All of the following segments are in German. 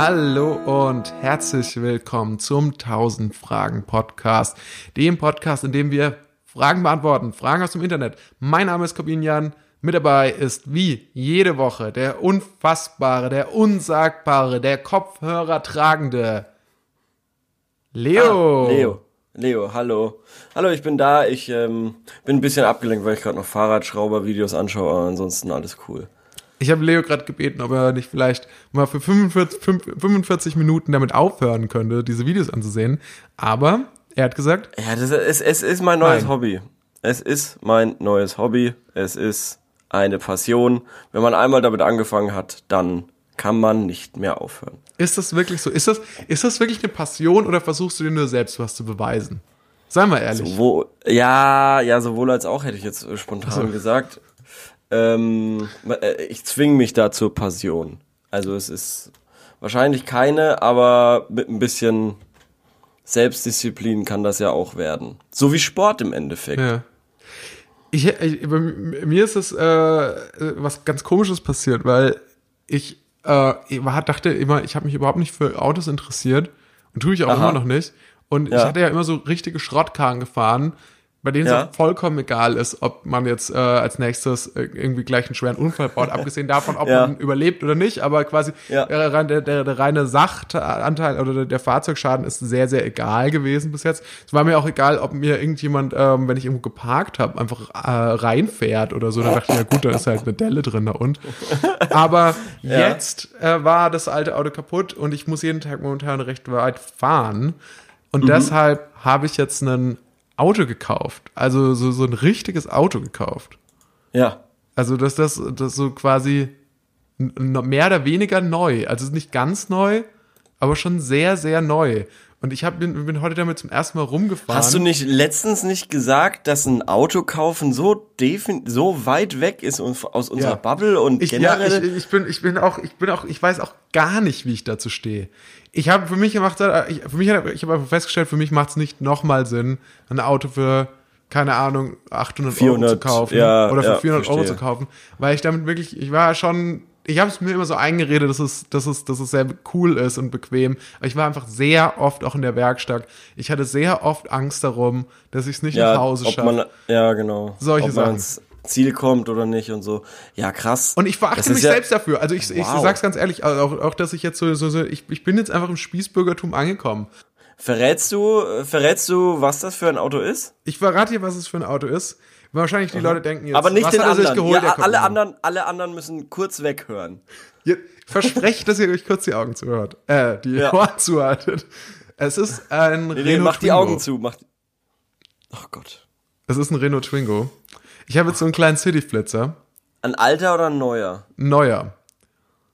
Hallo und herzlich willkommen zum 1000 Fragen Podcast, dem Podcast, in dem wir Fragen beantworten, Fragen aus dem Internet. Mein Name ist Corbinian. Mit dabei ist wie jede Woche der unfassbare, der unsagbare, der Kopfhörer tragende Leo. Ah, Leo. Leo, hallo. Hallo, ich bin da. Ich ähm, bin ein bisschen abgelenkt, weil ich gerade noch Fahrradschrauber-Videos anschaue, aber ansonsten alles cool. Ich habe Leo gerade gebeten, ob er nicht vielleicht mal für 45, 45 Minuten damit aufhören könnte, diese Videos anzusehen. Aber er hat gesagt. Ja, das ist, es ist mein neues Nein. Hobby. Es ist mein neues Hobby. Es ist eine Passion. Wenn man einmal damit angefangen hat, dann kann man nicht mehr aufhören. Ist das wirklich so? Ist das, ist das wirklich eine Passion oder versuchst du dir nur selbst was zu beweisen? Sei mal ehrlich. Sowohl, ja, ja, sowohl als auch hätte ich jetzt spontan so. gesagt. Ähm, äh, ich zwinge mich da zur Passion. Also es ist wahrscheinlich keine, aber mit ein bisschen Selbstdisziplin kann das ja auch werden. So wie Sport im Endeffekt. Ja. Ich, ich, bei mir ist es äh, was ganz Komisches passiert, weil ich, äh, ich dachte immer, ich habe mich überhaupt nicht für Autos interessiert und tue ich auch Aha. immer noch nicht. Und ja. ich hatte ja immer so richtige Schrottkarren gefahren, bei denen ja. es vollkommen egal ist, ob man jetzt äh, als nächstes äh, irgendwie gleich einen schweren Unfall baut, abgesehen davon, ob ja. man überlebt oder nicht, aber quasi ja. der, der, der, der reine Sachtanteil oder der Fahrzeugschaden ist sehr, sehr egal gewesen bis jetzt. Es war mir auch egal, ob mir irgendjemand, ähm, wenn ich irgendwo geparkt habe, einfach äh, reinfährt oder so. Da dachte ich, ja gut, da ist halt eine Delle drin da und. Aber jetzt äh, war das alte Auto kaputt und ich muss jeden Tag momentan recht weit fahren. Und mhm. deshalb habe ich jetzt einen Auto gekauft. Also so, so ein richtiges Auto gekauft. Ja. Also, dass das, das so quasi mehr oder weniger neu. Also nicht ganz neu, aber schon sehr, sehr neu. Und ich hab, bin, bin heute damit zum ersten Mal rumgefahren. Hast du nicht letztens nicht gesagt, dass ein Auto kaufen so defin so weit weg ist aus unserer ja. Bubble und ich, generell? Ja, ich, ich, bin, ich bin auch, ich bin auch, ich weiß auch gar nicht, wie ich dazu stehe ich habe für mich gemacht, ich, für mich, ich habe einfach festgestellt, für mich macht es nicht nochmal Sinn, ein Auto für keine Ahnung 800 400, Euro zu kaufen ja, oder für ja, 400 verstehe. Euro zu kaufen, weil ich damit wirklich, ich war schon, ich habe es mir immer so eingeredet, dass es, dass es, dass es sehr cool ist und bequem, aber ich war einfach sehr oft auch in der Werkstatt. Ich hatte sehr oft Angst darum, dass ich es nicht ja, nach Hause schaffe. Ja, genau. Solche ob Sachen. Ziel kommt oder nicht und so. Ja, krass. Und ich verachte mich ja selbst dafür. Also ich, wow. ich sag's ganz ehrlich, also auch, auch dass ich jetzt so, so, so ich, ich bin jetzt einfach im Spießbürgertum angekommen. Verrätst du, verrätst du, was das für ein Auto ist? Ich verrate dir, was es für ein Auto ist. Wahrscheinlich die mhm. Leute denken jetzt, aber nicht was den er anderen. geholt? Ja, alle anderen, alle anderen müssen kurz weghören. Versprecht, dass ihr euch kurz die Augen zuhört, äh, die ja. Ohren zuhaltet. Es ist ein nee, Renault nee, mach Twingo. die Augen zu, mach. Ach oh Gott. Es ist ein Renault Twingo. Ich habe jetzt so einen kleinen City-Flitzer. Ein alter oder ein neuer? Neuer.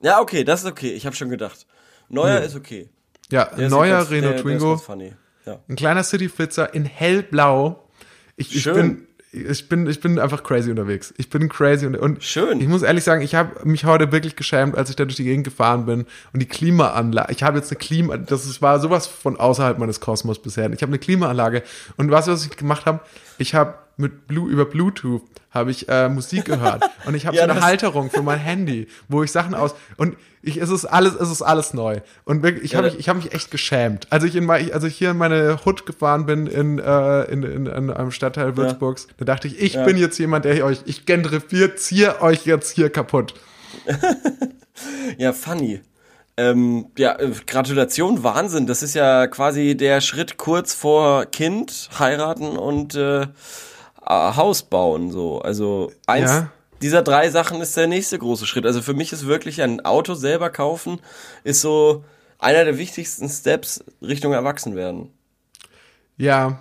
Ja, okay, das ist okay. Ich habe schon gedacht. Neuer hm. ist okay. Ja, der neuer ganz, Renault der, Twingo. Der ja. Ein kleiner City-Flitzer in hellblau. Ich, ich bin ich bin, ich bin einfach crazy unterwegs. Ich bin crazy und, und schön. Ich muss ehrlich sagen, ich habe mich heute wirklich geschämt, als ich da durch die Gegend gefahren bin und die Klimaanlage. Ich habe jetzt eine Klima, das war sowas von außerhalb meines Kosmos bisher. Ich habe eine Klimaanlage und was, was ich gemacht habe, ich habe mit Blue, über Bluetooth habe ich äh, Musik gehört und ich habe ja, so eine Halterung für mein Handy, wo ich Sachen aus und ich es ist alles es ist alles neu und wirklich, ich ja, habe mich ich habe mich echt geschämt, als ich in als ich hier in meine Hut gefahren bin in äh, in, in, in einem Stadtteil Würzburgs, ja. da dachte ich, ich ja. bin jetzt jemand, der euch ich gentrifiziere euch jetzt hier kaputt. ja, funny. Ähm, ja, äh, Gratulation, Wahnsinn. Das ist ja quasi der Schritt kurz vor Kind, heiraten und äh, Haus bauen, so. Also eins ja. dieser drei Sachen ist der nächste große Schritt. Also für mich ist wirklich ein Auto selber kaufen, ist so einer der wichtigsten Steps Richtung Erwachsenwerden. Ja.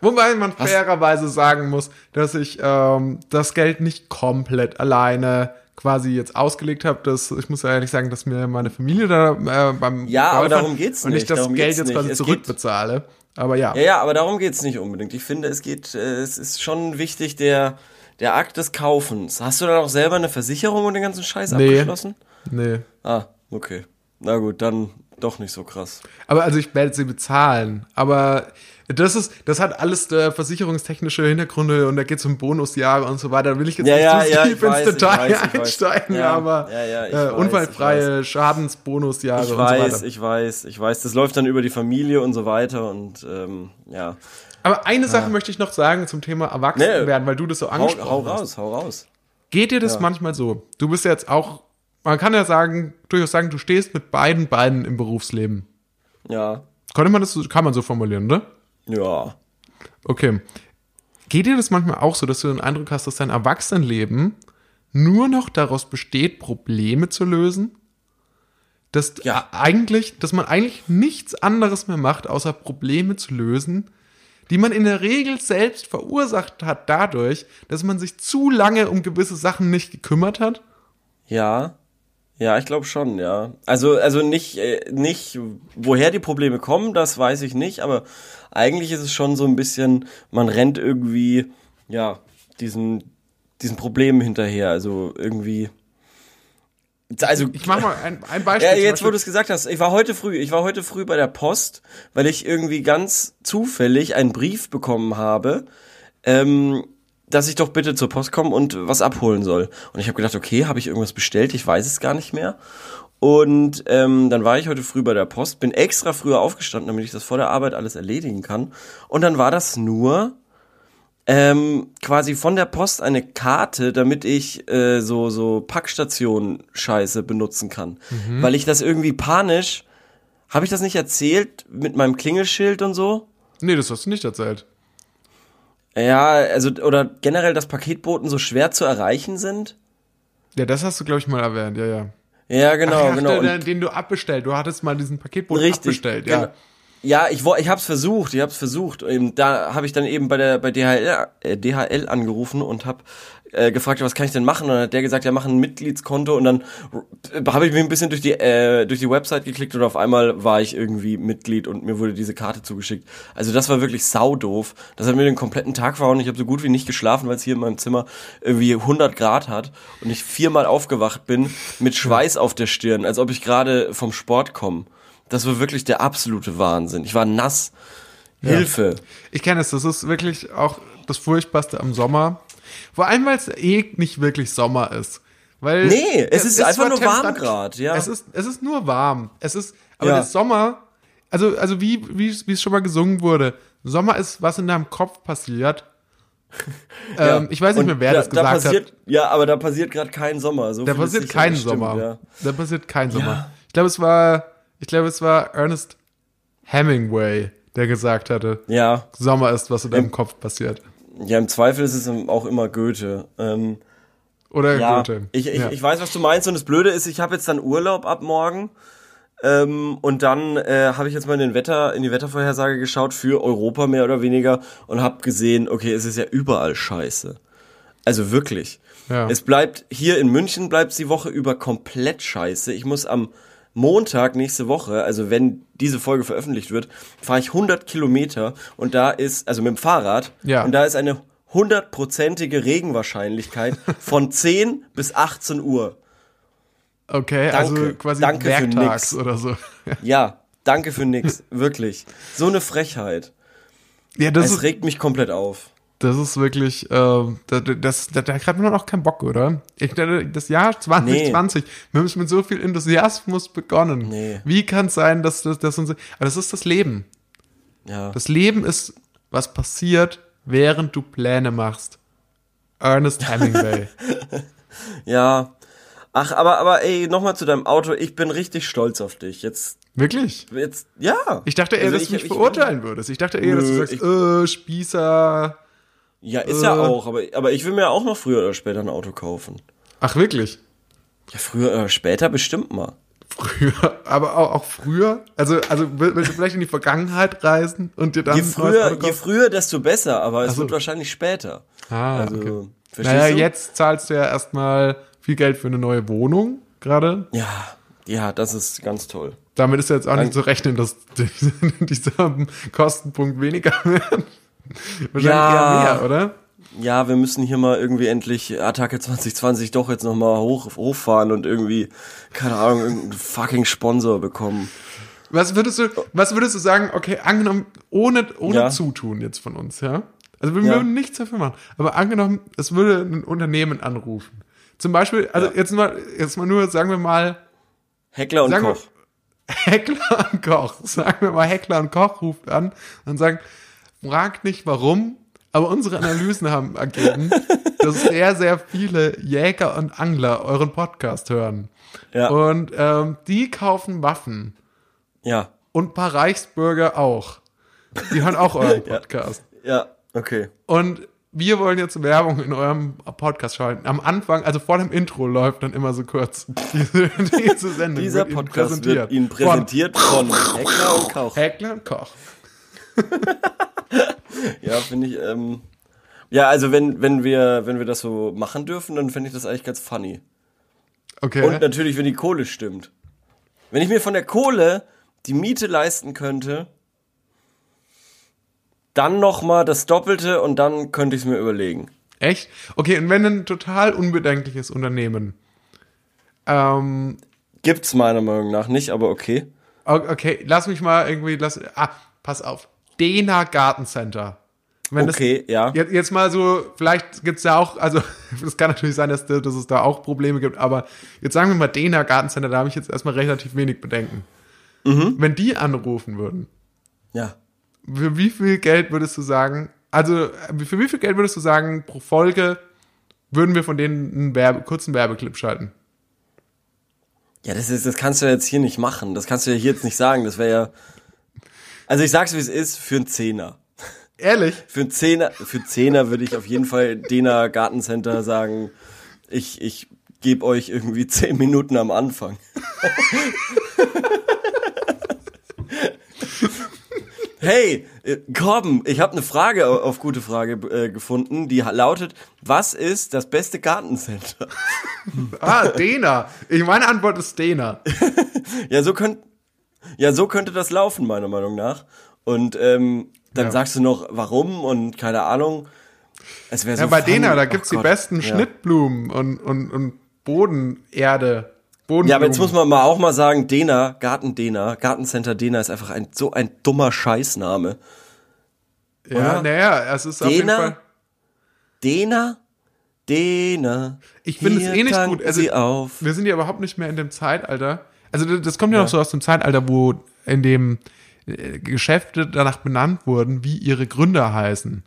Wobei man Was? fairerweise sagen muss, dass ich ähm, das Geld nicht komplett alleine quasi jetzt ausgelegt habe, dass ich muss ja ehrlich sagen, dass mir meine Familie da äh, beim ja, aber darum geht's und nicht. ich das darum Geld jetzt quasi zurückbezahle. Aber ja. Ja, ja, aber darum geht's nicht unbedingt. Ich finde, es geht, äh, es ist schon wichtig, der, der Akt des Kaufens. Hast du dann auch selber eine Versicherung und den ganzen Scheiß nee. abgeschlossen? Nee. Ah, okay. Na gut, dann doch nicht so krass. Aber also ich werde sie bezahlen. Aber das ist, das hat alles äh, versicherungstechnische Hintergründe und da geht es um Bonusjahre und so weiter. Da will ich jetzt Ja, nicht ja, zu ja, tief ich ins weiß, ich Detail weiß, ich weiß. einsteigen, Ja, aber ich äh, weiß, unfallfreie Schadensbonusjahre Ich und weiß, so weiter. ich weiß, ich weiß. Das läuft dann über die Familie und so weiter und ähm, ja. aber eine Sache möchte ich noch sagen zum Thema Erwachsenwerden, weil du das so Hau, angesprochen hau hast. raus, hau raus. Geht dir das manchmal so? Du bist jetzt auch, man kann ja sagen, durchaus sagen, du stehst mit beiden Beinen im Berufsleben. Ja. Konnte man das, so- kann man so formulieren, ne? Ja. Okay. Geht dir das manchmal auch so, dass du den Eindruck hast, dass dein Erwachsenenleben nur noch daraus besteht, Probleme zu lösen? Dass Ja. eigentlich, dass man eigentlich nichts anderes mehr macht, außer Probleme zu lösen, die man in der Regel selbst verursacht hat dadurch, dass man sich zu lange um gewisse Sachen nicht gekümmert hat? Ja. Ja, ich glaube schon, ja. Also, also nicht, äh, nicht, woher die Probleme kommen, das weiß ich nicht, aber eigentlich ist es schon so ein bisschen, man rennt irgendwie, ja, diesen, diesen Problemen hinterher. Also irgendwie. Also, Ich mach mal ein, ein Beispiel. Ja, jetzt wo du es gesagt hast, ich war heute früh, ich war heute früh bei der Post, weil ich irgendwie ganz zufällig einen Brief bekommen habe, ähm, dass ich doch bitte zur Post kommen und was abholen soll. Und ich habe gedacht, okay, habe ich irgendwas bestellt? Ich weiß es gar nicht mehr. Und ähm, dann war ich heute früh bei der Post, bin extra früher aufgestanden, damit ich das vor der Arbeit alles erledigen kann. Und dann war das nur ähm, quasi von der Post eine Karte, damit ich äh, so so Packstation Scheiße benutzen kann, weil ich das irgendwie panisch habe ich das nicht erzählt mit meinem Klingelschild und so? Nee, das hast du nicht erzählt. Ja, also oder generell, dass Paketboten so schwer zu erreichen sind? Ja, das hast du, glaube ich, mal erwähnt, ja, ja. Ja, genau, Ach, genau. Der, Und- den du abbestellt. Du hattest mal diesen Paketboten Richtig, abbestellt, ja. genau. Ja, ich, ich hab's versucht, ich hab's versucht. Da habe ich dann eben bei der bei DHL, äh, DHL angerufen und hab äh, gefragt, was kann ich denn machen? Und dann hat der gesagt, ja, mach ein Mitgliedskonto und dann habe ich mir ein bisschen durch die äh, durch die Website geklickt und auf einmal war ich irgendwie Mitglied und mir wurde diese Karte zugeschickt. Also das war wirklich saudoof. Das hat mir den kompletten Tag verhauen. Ich habe so gut wie nicht geschlafen, weil es hier in meinem Zimmer irgendwie 100 Grad hat und ich viermal aufgewacht bin mit Schweiß auf der Stirn, als ob ich gerade vom Sport komme. Das war wirklich der absolute Wahnsinn. Ich war nass. Hilfe. Ich kenne es, das ist wirklich auch das Furchtbarste am Sommer. Vor allem, weil es eh nicht wirklich Sommer ist. Weil Nee, es ist einfach nur warm grad, ja. Es ist, es ist nur warm. Es ist, aber Ja. der Sommer, also, also wie, wie, wie es schon mal gesungen wurde, Sommer ist, was in deinem Kopf passiert. Ja. Ähm, ich weiß nicht mehr, wer da, das gesagt da hat. passiert, Ja, aber da passiert gerade kein Sommer. So Da passiert kein stimmt, Sommer. Ja. Da passiert kein Sommer. Ich glaube, es war, ich glaube, es war Ernest Hemingway, der gesagt hatte, Ja. Sommer ist, was in deinem Kopf passiert. Ja, im Zweifel ist es auch immer Goethe. Ähm, Oder ja, Goethe. ich, ich, ja. ich weiß, was du meinst. Und das Blöde ist, ich habe jetzt dann Urlaub ab morgen. Ähm, und dann äh, habe ich jetzt mal in, den Wetter, in die Wettervorhersage geschaut für Europa mehr oder weniger und habe gesehen, okay, es ist ja überall scheiße. Also wirklich. Ja. Es bleibt, hier in München bleibt die Woche über komplett scheiße. Ich muss am Montag nächste Woche, also wenn diese Folge veröffentlicht wird, fahre ich 100 Kilometer und da ist, also mit dem Fahrrad, Ja. und da ist eine hundertprozentige Regenwahrscheinlichkeit von 10 bis 18 Uhr. Okay, Danke. also quasi Danke für nix. oder so. Ja, danke für nix, wirklich. So eine Frechheit. Ja, das es regt mich komplett auf. Das ist wirklich, ähm, da, das, da, da hat man auch keinen Bock, oder? Ich, da- das Jahr 2020, wir haben es mit so viel Enthusiasmus begonnen. Nee. Wie kann es sein, dass das, dass uns, aber das ist das Leben. Ja. Das Leben ist, was passiert, während du Pläne machst. Ernest Hemingway. Ja. Ach, aber, aber ey, nochmal zu deinem Auto. Ich bin richtig stolz auf dich. Jetzt, Wirklich? jetzt, ja. Ich dachte eher, Also dass ich- du mich ich- verurteilen würdest. Ich dachte eher, dass du sagst, ich- äh, Spießer. Ja, ist ja Äh. auch, aber, aber ich will mir auch noch früher oder später ein Auto kaufen. Ach, wirklich? Ja, früher oder später bestimmt mal. Früher, aber auch, auch früher? Also, also will- willst du vielleicht in die Vergangenheit reisen und dir dann Je früher, je früher, desto besser, aber es so. wird wahrscheinlich später. Ah, also, okay. Naja, du? jetzt zahlst du ja erstmal viel Geld für eine neue Wohnung gerade. Ja, ja, das ist ganz toll. Damit ist ja jetzt auch nicht Dann- zu rechnen, dass die- dieser Kostenpunkt weniger wird. Wahrscheinlich Ja. eher mehr, oder? Ja, wir müssen hier mal irgendwie endlich Attacke 2020 doch jetzt nochmal hoch, hochfahren und irgendwie, keine Ahnung, irgendeinen fucking Sponsor bekommen. Was würdest du, was würdest du sagen, okay, angenommen, ohne, ohne Ja. Zutun jetzt von uns, ja? Also wir Ja. würden nichts dafür machen. Aber angenommen, es würde ein Unternehmen anrufen. Zum Beispiel, also Ja. jetzt mal, jetzt mal nur, sagen wir mal, Heckler und sagen wir, Koch. Heckler und Koch. Sagen wir mal, Heckler und Koch ruft an und sagt, fragt nicht warum, aber unsere Analysen haben ergeben, dass sehr, sehr viele Jäger und Angler euren Podcast hören. Ja. Und ähm, die kaufen Waffen. Ja. Und ein paar Reichsbürger auch. Die hören auch euren Podcast. Ja, okay. Und wir wollen jetzt Werbung in eurem Podcast schalten. Am Anfang, also vor dem Intro läuft dann immer so kurz diese, diese Sendung. Dieser wird Ihnen Podcast wird Ihnen präsentiert von Heckler und Koch. Von Heckler und Koch. Ja, finde ich, ähm, ja, also wenn, wenn wir, wenn wir das so machen dürfen, dann finde ich das eigentlich ganz funny. Okay. Und natürlich, wenn die Kohle stimmt. Wenn ich mir von der Kohle die Miete leisten könnte, dann noch mal das Doppelte und dann könnte ich es mir überlegen. Echt? Okay, und wenn ein total unbedenkliches Unternehmen, ähm, Gibt's meiner Meinung nach nicht, aber okay. okay, lass mich mal irgendwie, lass, ah, pass auf. Dena Gartencenter. Wenn Okay, das, ja. Jetzt, jetzt mal so, vielleicht gibt's da auch, also es kann natürlich sein, dass, dass es da auch Probleme gibt, aber jetzt sagen wir mal Dena Gartencenter, da habe ich jetzt erstmal relativ wenig Bedenken. Mhm. Wenn die anrufen würden, Ja. für wie viel Geld würdest du sagen, also für wie viel Geld würdest du sagen, pro Folge würden wir von denen einen Werbe, kurzen Werbeclip schalten? Ja, das ist, das kannst du ja jetzt hier nicht machen. Das kannst du ja hier jetzt nicht sagen. Das wäre ja. Also ich sag's wie es ist, für einen Zehner. Ehrlich? Für einen Zehner, für einen Zehner würde ich auf jeden Fall Dena Gartencenter sagen, ich, ich gebe euch irgendwie zehn Minuten am Anfang. Hey, äh, Korben, ich habe eine Frage au- auf gute Frage äh, gefunden, die lautet, was ist das beste Gartencenter? Ah, Dena. Ich, meine Antwort ist Dena. Ja, so könnt, ja, so könnte das laufen, meiner Meinung nach. Und ähm, dann Ja. sagst du noch, warum und keine Ahnung. Es wäre so Ja, bei funny. Dena, da Oh gibt's die Gott. besten Ja. Schnittblumen und, und, und Bodenerde. Bodenblumen. Ja, aber jetzt muss man mal auch mal sagen, Dena, Garten Dena, Gartencenter Dena ist einfach ein so ein dummer Scheißname. Ja, oder? naja, es ist auf jeden Dena? Fall. Dena, Dena. Ich finde es eh nicht gut. Also, auf. wir sind ja überhaupt nicht mehr in dem Zeitalter. Also das- kommt ja, noch so aus dem Zeitalter, wo in dem äh, Geschäfte danach benannt wurden, wie ihre Gründer heißen.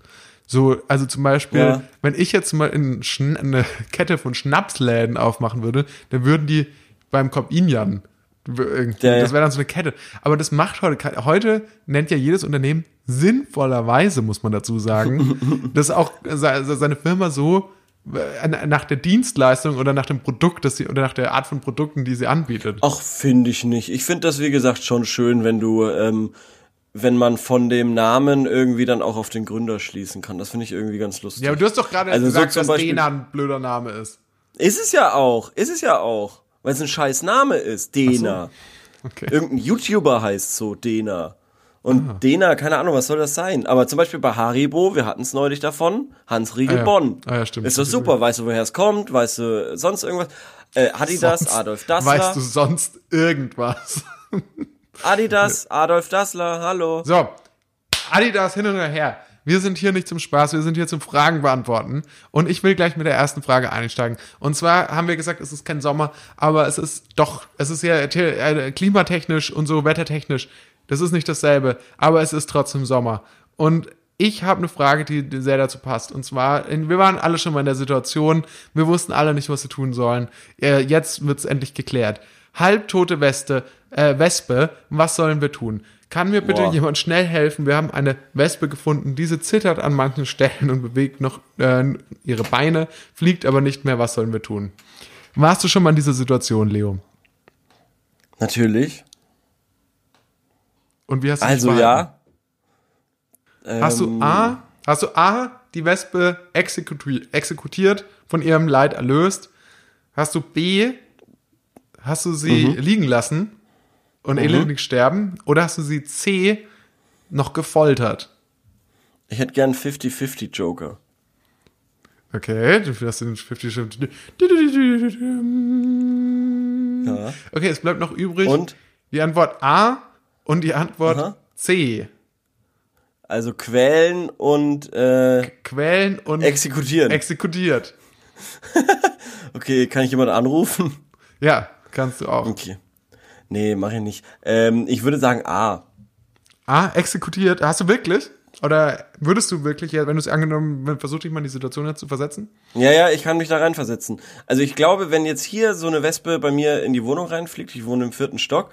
So, also zum Beispiel, Ja. wenn ich jetzt mal eine Kette von Schnapsläden aufmachen würde, dann würden die beim Kopinjan irgendwie, Ja, ja. das wäre dann so eine Kette. Aber das macht heute, heute nennt ja jedes Unternehmen sinnvollerweise, muss man dazu sagen, dass auch se- seine Firma so äh, nach der Dienstleistung oder nach dem Produkt, das sie, oder nach der Art von Produkten, die sie anbietet. Ach, finde ich nicht. Ich finde das, wie gesagt, schon schön, wenn du, ähm, wenn man von dem Namen irgendwie dann auch auf den Gründer schließen kann. Das finde ich irgendwie ganz lustig. Ja, aber du hast doch gerade Also so gesagt, zum dass Beispiel- Dena ein blöder Name ist. Ist es ja auch. Ist es ja auch. Weil es ein scheiß Name ist. Dena. Okay. Irgendein YouTuber heißt so Dena. Und Dena, keine Ahnung, was soll das sein? Aber zum Beispiel bei Haribo, wir hatten es neulich davon, Hans Riegel Ah ja. Bonn. Ah ja, stimmt. Ist doch super, weißt du, woher es kommt, weißt du sonst irgendwas? Äh, Adidas, Sonst Adolf Dassler. Weißt du sonst irgendwas? Adidas, Adolf Dassler, hallo. So, Adidas hin und her. Wir sind hier nicht zum Spaß, wir sind hier zum Fragen beantworten. Und ich will gleich mit der ersten Frage einsteigen. Und zwar haben wir gesagt, es ist kein Sommer, aber es ist doch, es ist ja äh, klimatechnisch und so wettertechnisch. Das ist nicht dasselbe, aber es ist trotzdem Sommer. Und ich habe eine Frage, die sehr dazu passt. Und zwar, wir waren alle schon mal in der Situation, wir wussten alle nicht, was wir tun sollen. Äh, Jetzt wird's endlich geklärt. Halbtote Weste, äh, Wespe, was sollen wir tun? Kann mir bitte Boah. jemand schnell helfen? Wir haben eine Wespe gefunden, diese zittert an manchen Stellen und bewegt noch äh, ihre Beine, fliegt aber nicht mehr. Was sollen wir tun? Warst du schon mal in dieser Situation, Leo? Natürlich. Und wie hast du Also ja. Hast du Ähm, A, hast du A, die Wespe exekuti exekutiert, von ihrem Leid erlöst? Hast du B, hast du sie Mhm. liegen lassen und elendig sterben? Oder hast du sie C, noch gefoltert? Ich hätte gern 50-50 Joker. Okay, du hast den 50 Stimmt. Ja. Okay, es bleibt noch übrig. Und? Die Antwort A, Und die Antwort Aha. C. Also quälen und äh, Quälen und exekutieren. exekutiert. okay, kann ich jemanden anrufen? Ja, kannst du auch. Okay. Nee, mach ich nicht. Ähm, ich würde sagen A. Ah, exekutiert. Hast du wirklich? Oder würdest du wirklich, wenn du es angenommen, versuch dich mal in die Situation jetzt zu versetzen? Ja, ja, ich kann mich da reinversetzen. Also ich glaube, wenn jetzt hier so eine Wespe bei mir in die Wohnung reinfliegt, ich wohne im vierten Stock,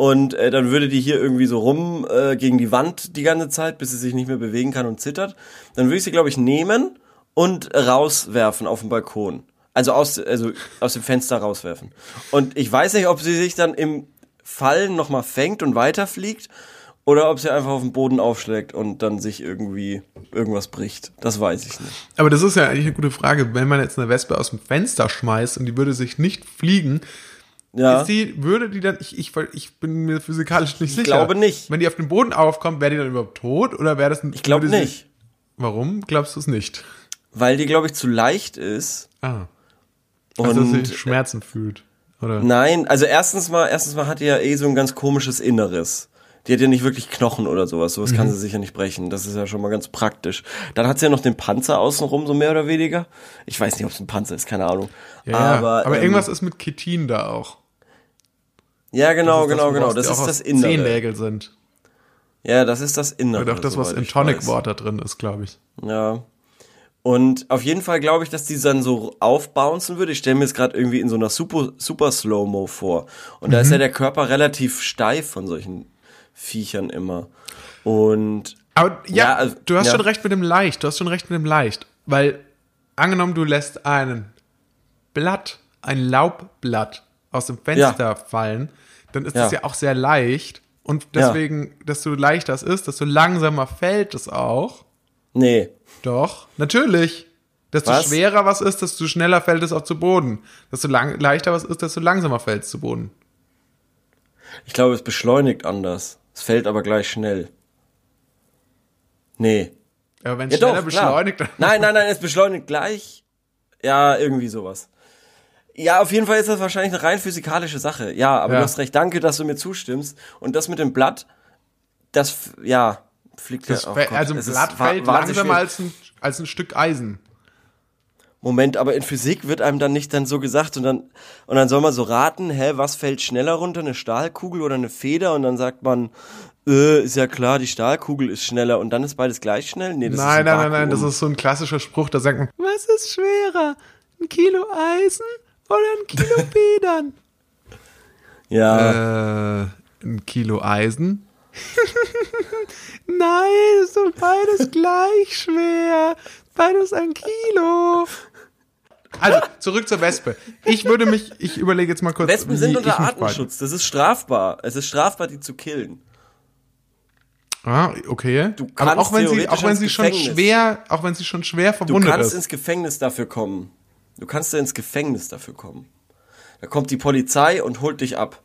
und äh, dann würde die hier irgendwie so rum äh, gegen die Wand die ganze Zeit, bis sie sich nicht mehr bewegen kann und zittert, dann würde ich sie, glaube ich, nehmen und rauswerfen auf den Balkon. Also aus, also aus dem Fenster rauswerfen. Und ich weiß nicht, ob sie sich dann im Fallen nochmal fängt und weiterfliegt oder ob sie einfach auf den Boden aufschlägt und dann sich irgendwie irgendwas bricht. Das weiß ich nicht. Aber das ist ja eigentlich eine gute Frage. Wenn man jetzt eine Wespe aus dem Fenster schmeißt und die würde sich nicht fliegen, Ja. ist die, würde die dann, ich, ich, ich bin mir physikalisch nicht sicher. glaube nicht. Wenn die auf den Boden aufkommt, wäre die dann überhaupt tot oder wäre das ein, Ich glaube nicht. Warum glaubst du es nicht? Weil die, glaube ich, zu leicht ist. Ah. Also, dass Und sie Schmerzen fühlt. Oder? nein, also erstens mal, erstens mal hat die ja eh so ein ganz komisches Inneres. Die hat ja nicht wirklich Knochen oder sowas. Sowas Mhm. kann sie sicher nicht brechen. Das ist ja schon mal ganz praktisch. Dann hat sie ja noch den Panzer außenrum, so mehr oder weniger. Ich weiß nicht, ob es ein Panzer ist, keine Ahnung. Ja, aber aber ähm, irgendwas ist mit Ketin da auch. Ja, genau, Das ist genau, genau. Das ist das aus Innere. Zehennägel sind. Ja, das ist das Innere. Oder auch das, was in Tonic weiß. Water drin ist, glaube ich. Ja. Und auf jeden Fall glaube ich, dass die dann so aufbouncen würde. Ich stelle mir jetzt gerade irgendwie in so einer super, super Slow-Mo vor. Und da ist ja Mhm. der Körper relativ steif von solchen Viechern immer. Und Aber ja, Ja, also- du hast ja. schon recht mit dem Leicht. Du hast schon recht mit dem Leicht. Weil, angenommen, du lässt einen Blatt, ein Laubblatt aus dem Fenster fallen, dann ist Ja. das ja auch sehr leicht. Und deswegen, desto leichter es ist, desto langsamer fällt es auch. nee, Doch, natürlich. Desto Was? schwerer was ist, desto schneller fällt es auch zu Boden. Desto lang, leichter was ist, desto langsamer fällt es zu Boden. ich glaube, es beschleunigt anders. Es fällt aber gleich schnell. Nee. Aber wenn es Ja, schneller doch, beschleunigt, Nein, nein, nein, es beschleunigt gleich. Ja, irgendwie sowas. Ja, auf jeden Fall ist das wahrscheinlich eine rein physikalische Sache. Ja, aber Ja. du hast recht. Danke, dass du mir zustimmst. Und das mit dem Blatt, das, ja, fliegt das ja. oh fäll- Gott, also ein ist Blatt fällt langsamer als ein, als ein Stück Eisen. Moment, aber in Physik wird einem dann nicht dann so gesagt und dann, und dann soll man so raten, hä, was fällt schneller runter, eine Stahlkugel oder eine Feder? Und dann sagt man, äh, ist ja klar, die Stahlkugel ist schneller und dann ist beides gleich schnell? Nee, das ist Nein, ein nein, nein, nein, das ist so ein klassischer Spruch, da sagt man, was ist schwerer? Ein Kilo Eisen oder ein Kilo Federn? Ja. äh, ein Kilo Eisen? Nein, ist doch beides gleich schwer. Beides ein Kilo. Also, zurück zur Wespe. Ich würde mich, ich überlege jetzt mal kurz. Wespen sind unter Artenschutz. Das ist strafbar. Es ist strafbar, die zu killen. Ah, okay. Du Aber kannst auch wenn sie, auch wenn sie schon schwer, auch wenn sie schon schwer Du verwundet kannst ist. ins Gefängnis dafür kommen. Du kannst da ins Gefängnis dafür kommen. Da kommt die Polizei und holt dich ab.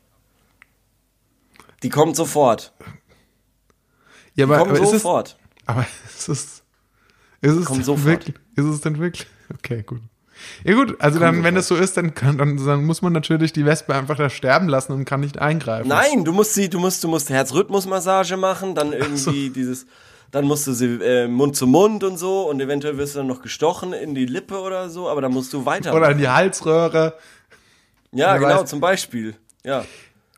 Die kommt sofort. Ja, Die aber, kommen aber ist es, sofort. aber ist es, ist es denn sofort. wirklich, ist es denn wirklich? Okay, gut. Ja gut, also dann, wenn sofort. das so ist, dann, kann, dann, dann muss man natürlich die Wespe einfach da sterben lassen und kann nicht eingreifen. Nein, du musst sie, du musst, du musst Herzrhythmusmassage machen, dann irgendwie dieses, dann musst du sie äh, Mund zu Mund und so und eventuell wirst du dann noch gestochen in die Lippe oder so, aber dann musst du weiter. Oder in die Halsröhre. ja, genau, weiß. zum Beispiel. Ja.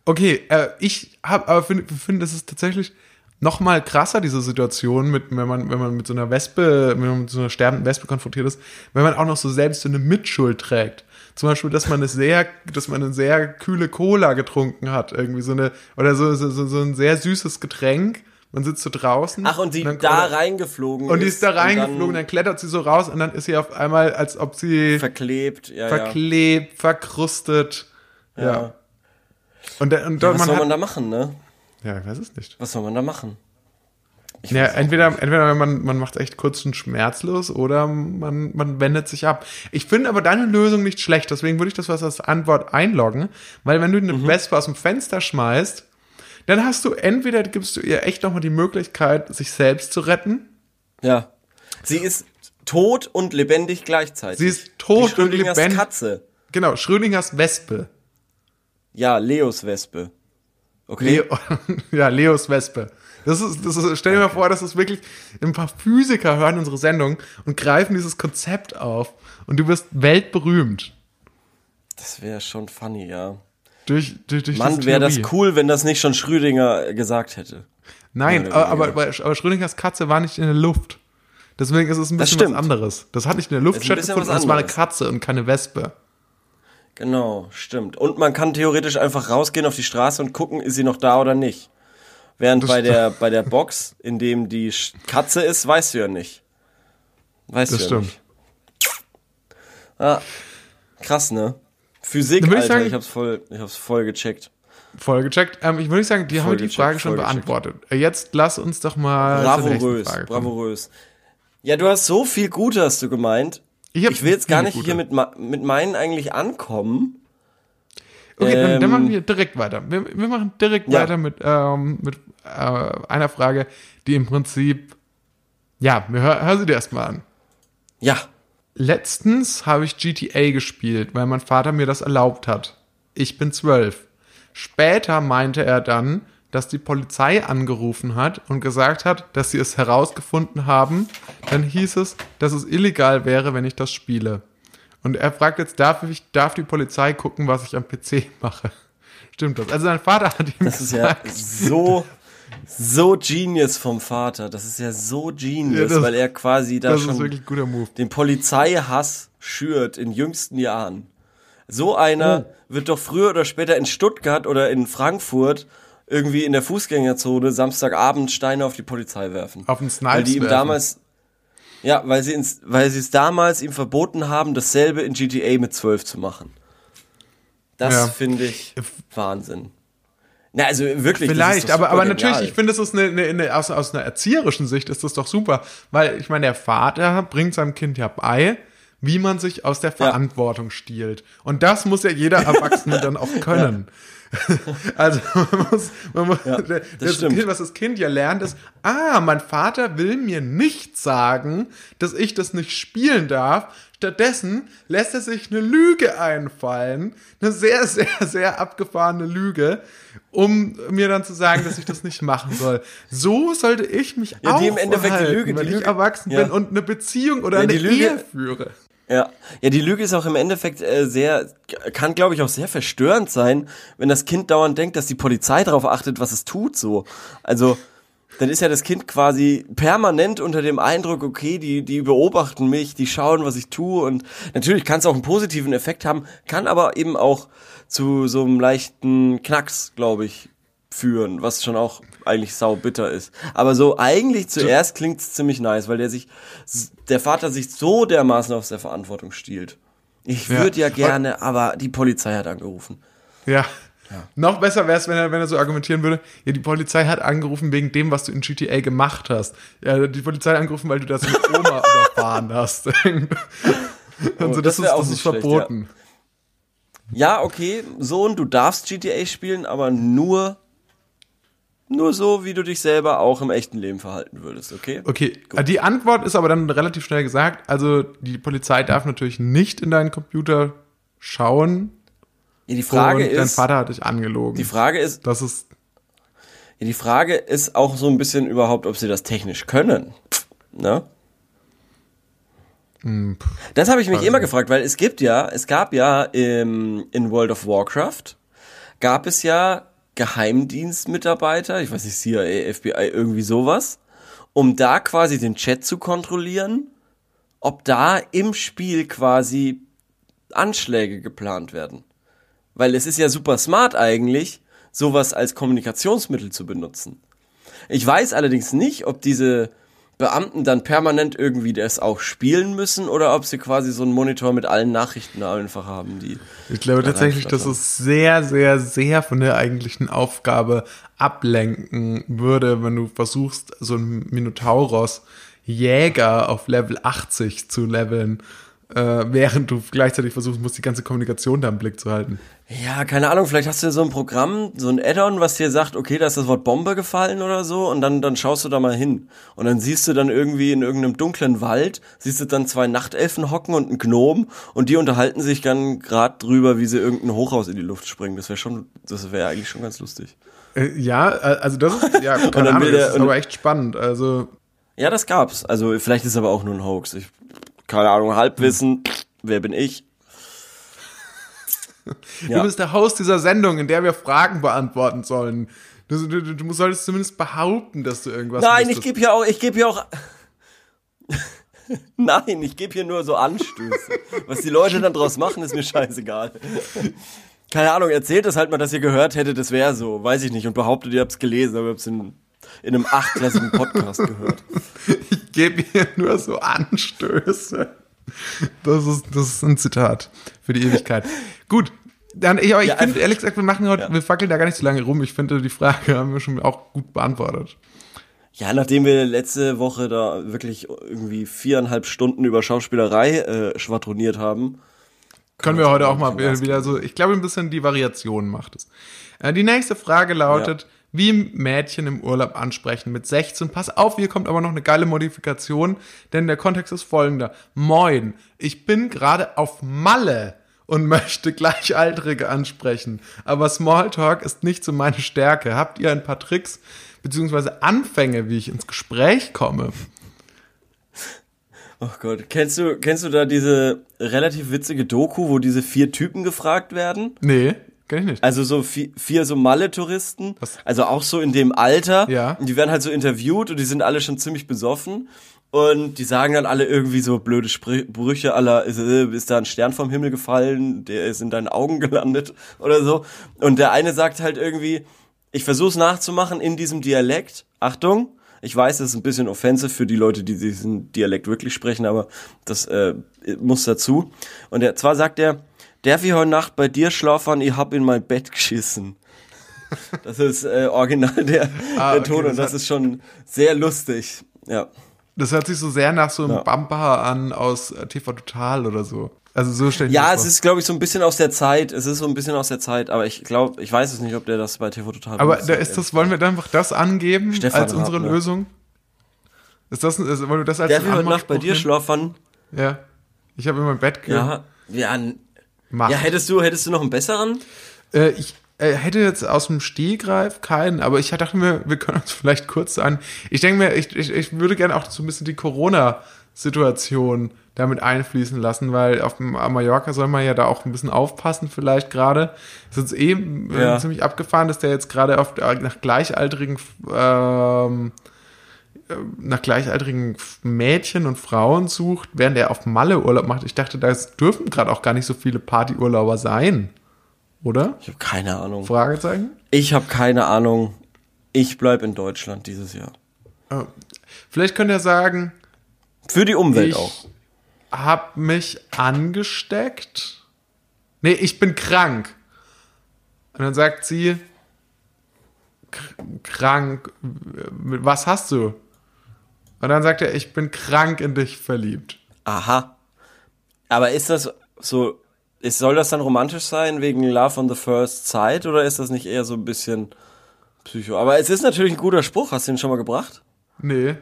Okay, äh, ich habe aber finde, find, das ist tatsächlich noch mal krasser diese Situation mit, wenn man, wenn man mit so einer Wespe, wenn man mit so einer sterbenden Wespe konfrontiert ist, wenn man auch noch so selbst so eine Mitschuld trägt. Zum Beispiel, dass man eine sehr, dass man eine sehr kühle Cola getrunken hat, irgendwie so eine, oder so, so, so ein sehr süßes Getränk. Man sitzt so draußen. Ach, und die dann- da reingeflogen Und die ist da und reingeflogen, dann dann, klettert sie so raus und dann ist sie auf einmal, als ob sie verklebt, ja, ja. verklebt, verkrustet. Ja. Ja. Und, da- und dort Was man soll hat, man da machen, ne? ja, ich weiß es nicht. Was soll man da machen? Ich Ja, entweder, entweder man, man macht echt kurz und schmerzlos oder man, man wendet sich ab. Ich finde aber deine Lösung nicht schlecht, deswegen würde ich das was als Antwort einloggen, weil wenn du eine Mhm. Wespe aus dem Fenster schmeißt, dann hast du entweder gibst du ihr echt nochmal die Möglichkeit, sich selbst zu retten. Ja. Sie ist tot und lebendig gleichzeitig. Sie ist tot und lebendig. Katze. Genau, Schrödingers Wespe. Ja, Leos Wespe. Okay. Leo, ja, Leos Wespe. Das ist, das ist, stell dir mal vor, dass es wirklich ein paar Physiker hören unsere Sendung und greifen dieses Konzept auf und du wirst weltberühmt. Das wäre schon funny, ja. Durch, durch, durch Mann, wäre das cool, wenn das nicht schon Schrödinger gesagt hätte. Nein, aber, aber, aber Schrödingers Katze war nicht in der Luft. Deswegen ist es ein Das bisschen was anderes. Das hat nicht in der Luft Das stattgefunden, es war eine. Katze und keine Wespe. Genau, stimmt. Und man kann theoretisch einfach rausgehen auf die Straße und gucken, ist sie noch da oder nicht. Während Das bei der, bei der Box, in dem die Katze ist, weißt du ja nicht. Weißt Das du ja stimmt. nicht. Ah, krass, ne? Physik, würd ich Alter, sagen- ich hab's voll, ich hab's voll gecheckt. Voll gecheckt. Ähm, ich würde nicht sagen, die haben Voll die gecheckt, Frage schon gecheckt. beantwortet. Äh, Jetzt lass uns doch mal Bravourös, bravourös. Ja, du hast so viel Gute, hast du gemeint. Ich Ich will jetzt gar nicht gute. hier mit, mit meinen eigentlich ankommen. Okay, dann, dann Ähm, machen wir direkt weiter. Wir, wir machen direkt Ja. weiter mit, ähm, mit äh, einer Frage, die im Prinzip, ja, wir hör, hör sie dir erstmal an. Ja, Letztens habe ich GTA gespielt, weil mein Vater mir das erlaubt hat. Ich bin zwölf. Später meinte er dann, dass die Polizei angerufen hat und gesagt hat, dass sie es herausgefunden haben. Dann hieß es, dass es illegal wäre, wenn ich das spiele. Und er fragt jetzt, darf, ich, darf die Polizei gucken, was ich am PC mache? Stimmt das? Also sein Vater hat ihm das ist ja gesagt, so, so genius vom Vater. Das ist ja so genius, Ja, das- weil er quasi da schon den Polizeihass schürt in jüngsten Jahren. So einer Oh. wird doch früher oder später in Stuttgart oder in Frankfurt irgendwie in der Fußgängerzone Samstagabend Steine auf die Polizei werfen. Auf den Weil Snipes die ihm werfen. damals, ja, weil sie ins, weil sie es damals ihm verboten haben, dasselbe in GTA mit 12 zu machen. Das Ja. finde ich Wahnsinn. Na, also wirklich. das Vielleicht, aber, aber genial. natürlich, ich finde, es ist eine, eine, eine aus, aus einer erzieherischen Sicht ist das doch super, weil ich meine, der Vater bringt seinem Kind ja bei, wie man sich aus der Verantwortung stiehlt. Und das muss ja jeder Erwachsene dann auch können. Also man muss, man muss Ja, das, das. Kind, was das Kind ja lernt, ist, ah, mein Vater will mir nicht sagen, dass ich das nicht spielen darf. Stattdessen lässt er sich eine Lüge einfallen, eine sehr, sehr, sehr abgefahrene Lüge, um mir dann zu sagen, dass ich das nicht machen soll. So sollte ich mich Ja, auch die im Endeffekt die verhalten, Lüge- die wenn ich Lüge- erwachsen ja. bin und eine Beziehung oder Ja, eine die Lüge- Ehe führe. Ja, ja, die Lüge ist auch im Endeffekt äh, sehr, kann glaube ich auch sehr verstörend sein, wenn das Kind dauernd denkt, dass die Polizei darauf achtet, was es tut, so. Also, dann ist ja das Kind quasi permanent unter dem Eindruck, okay, die, die beobachten mich, die schauen, was ich tue und natürlich kann es auch einen positiven Effekt haben, kann aber eben auch zu so einem leichten Knacks, glaube ich, führen, was schon auch eigentlich saubitter ist. Aber so eigentlich zuerst klingt's ziemlich nice, weil der sich, der Vater sich so dermaßen aus der Verantwortung stiehlt. Ich Ja. würde ja gerne, aber die Polizei hat angerufen. Ja. Noch besser wäre es, wenn er, wenn er so argumentieren würde, ja, die Polizei hat angerufen wegen dem, was du in GTA gemacht hast. Ja, die Polizei hat angerufen, weil du das mit Oma überfahren hast. also das, das wär ist, das ist schlecht, verboten. Ja, okay, Sohn, du darfst GTA spielen, aber nur, nur so, wie du dich selber auch im echten Leben verhalten würdest, okay? Okay, die Antwort ist aber dann relativ schnell gesagt. Also die Polizei darf natürlich nicht in deinen Computer schauen. Ja, die Frage und dein ist, Vater hat dich angelogen. die Frage ist, das ist Ja, die Frage ist auch so ein bisschen überhaupt, ob sie das technisch können. Ne? Hm, Das habe ich mich immer gefragt, weil es gibt ja, es gab ja im, in World of Warcraft, gab es ja Geheimdienstmitarbeiter, ich weiß nicht, CIA, FBI, irgendwie sowas, um da quasi den Chat zu kontrollieren, ob da im Spiel quasi Anschläge geplant werden. Weil es ist ja super smart eigentlich, sowas als Kommunikationsmittel zu benutzen. Ich weiß allerdings nicht, ob diese Beamten dann permanent irgendwie das auch spielen müssen oder ob sie quasi so einen Monitor mit allen Nachrichten einfach haben, die. Ich glaube da tatsächlich, dass es sehr, sehr, sehr von der eigentlichen Aufgabe ablenken würde, wenn du versuchst, so ein Minotauros Jäger auf Level 80 zu leveln, äh, während du gleichzeitig versuchen musst, die ganze Kommunikation da im Blick zu halten. Ja, keine Ahnung, vielleicht hast du so ein Programm, so ein Add-on, was dir sagt, okay, da ist das Wort Bombe gefallen oder so, und dann, dann schaust du da mal hin. Und dann siehst du dann irgendwie in irgendeinem dunklen Wald, siehst du dann zwei Nachtelfen hocken und einen Gnom, und die unterhalten sich dann gerade drüber, wie sie irgendein Hochhaus in die Luft springen. Das wäre schon, das wäre eigentlich schon ganz lustig. Äh, ja, äh, also das ist, ja, keine Ahnung, das ist aber echt spannend. Also. Ja, das gab's. Also vielleicht ist es aber auch nur ein Hoax. Ich, keine Ahnung, Halbwissen. Wer bin ich? Du ja. bist der Host dieser Sendung, in der wir Fragen beantworten sollen. Du, du, du solltest zumindest behaupten, dass du irgendwas. Nein, ich gebe hier auch, ich gebe hier auch. Nein, ich gebe hier nur so Anstöße. Was die Leute dann draus machen, ist mir scheißegal. Keine Ahnung, erzählt das halt mal, dass ihr gehört hättet, das wäre so. Weiß ich nicht. Und behauptet, ihr habt es gelesen, aber ihr habt es in, in einem achtklassigen Podcast gehört. Ich gebe hier nur so Anstöße. Das ist, das ist ein Zitat für die Ewigkeit. Gut, dann, ich, ich ja, finde, ehrlich gesagt, wir machen heute, ja. wir fackeln da gar nicht so lange rum. Ich finde, die Frage haben wir schon auch gut beantwortet. Ja, nachdem wir letzte Woche da wirklich irgendwie viereinhalb Stunden über Schauspielerei äh, schwadroniert haben. Können wir heute auch mal wieder so, ich glaube, ein bisschen die Variation macht es. Äh, die nächste Frage lautet, ja. Wie Mädchen im Urlaub ansprechen mit 16. Pass auf, hier kommt aber noch eine geile Modifikation, denn der Kontext ist folgender. Moin, ich bin gerade auf Malle und möchte Gleichaltrige ansprechen. Aber Smalltalk ist nicht so meine Stärke. Habt ihr ein paar Tricks beziehungsweise Anfänge, wie ich ins Gespräch komme? Oh Gott, kennst du, kennst du da diese relativ witzige Doku, wo diese vier Typen gefragt werden? Nee, kenn ich nicht. Also so vier, vier so Malle-Touristen, also auch so in dem Alter. Ja. Und die werden halt so interviewt und die sind alle schon ziemlich besoffen. Und die sagen dann alle irgendwie so blöde Sprüche aller, ist, äh, ist da ein Stern vom Himmel gefallen, der ist in deinen Augen gelandet oder so. Und der eine sagt halt irgendwie, ich versuche es nachzumachen in diesem Dialekt. Achtung, ich weiß, das ist ein bisschen offensive für die Leute, die diesen Dialekt wirklich sprechen, aber das äh, muss dazu. Und er, zwar sagt er, darf ich heute Nacht bei dir schlafen, ich hab in mein Bett geschissen. Das ist äh, original der, ah, der Ton okay, und das ist schon sehr lustig. Ja. Das hört sich so sehr nach so einem ja. Bumper an aus äh, TV Total oder so. Also so stelle ich Ja, es ist, glaube ich, so ein bisschen aus der Zeit. Es ist so ein bisschen aus der Zeit, aber ich glaube, ich weiß es nicht, ob der das bei TV Total Aber da ist das, wollen wir dann einfach das angeben Stefan als unsere ne? Lösung? Ist das, ist, wollen wir das als Der will heute Nacht bei dir schlafen. Ja. Ich habe in meinem Bett ge Ja, ja, ja, hättest du, hättest du noch einen besseren? Äh, ich, äh, hätte jetzt aus dem Stehgreif keinen, aber ich dachte mir, wir können uns vielleicht kurz an. Ich denke mir, ich, ich, ich würde gerne auch so ein bisschen die Corona-Situation damit einfließen lassen, weil auf Mallorca soll man ja da auch ein bisschen aufpassen, vielleicht gerade. Es ist eh äh, ja. ziemlich abgefahren, dass der jetzt gerade auf nach gleichaltrigen ähm, äh, nach gleichaltrigen Mädchen und Frauen sucht, während er auf Malle Urlaub macht. Ich dachte, da dürfen gerade auch gar nicht so viele Partyurlauber sein oder? Ich habe keine Ahnung. Fragezeichen? Ich habe keine Ahnung. Ich bleib in Deutschland dieses Jahr. Oh. Vielleicht könnt ihr sagen. Für die Umwelt ich auch. Hab mich angesteckt. Nee, ich bin krank. Und dann sagt sie, krank, was hast du? Und dann sagt er, ich bin krank in dich verliebt. Aha. Aber ist das so ist, soll das dann romantisch sein wegen Love on the First Sight oder ist das nicht eher so ein bisschen Psycho? Aber es ist natürlich ein guter Spruch. Hast du den schon mal gebracht? Nee,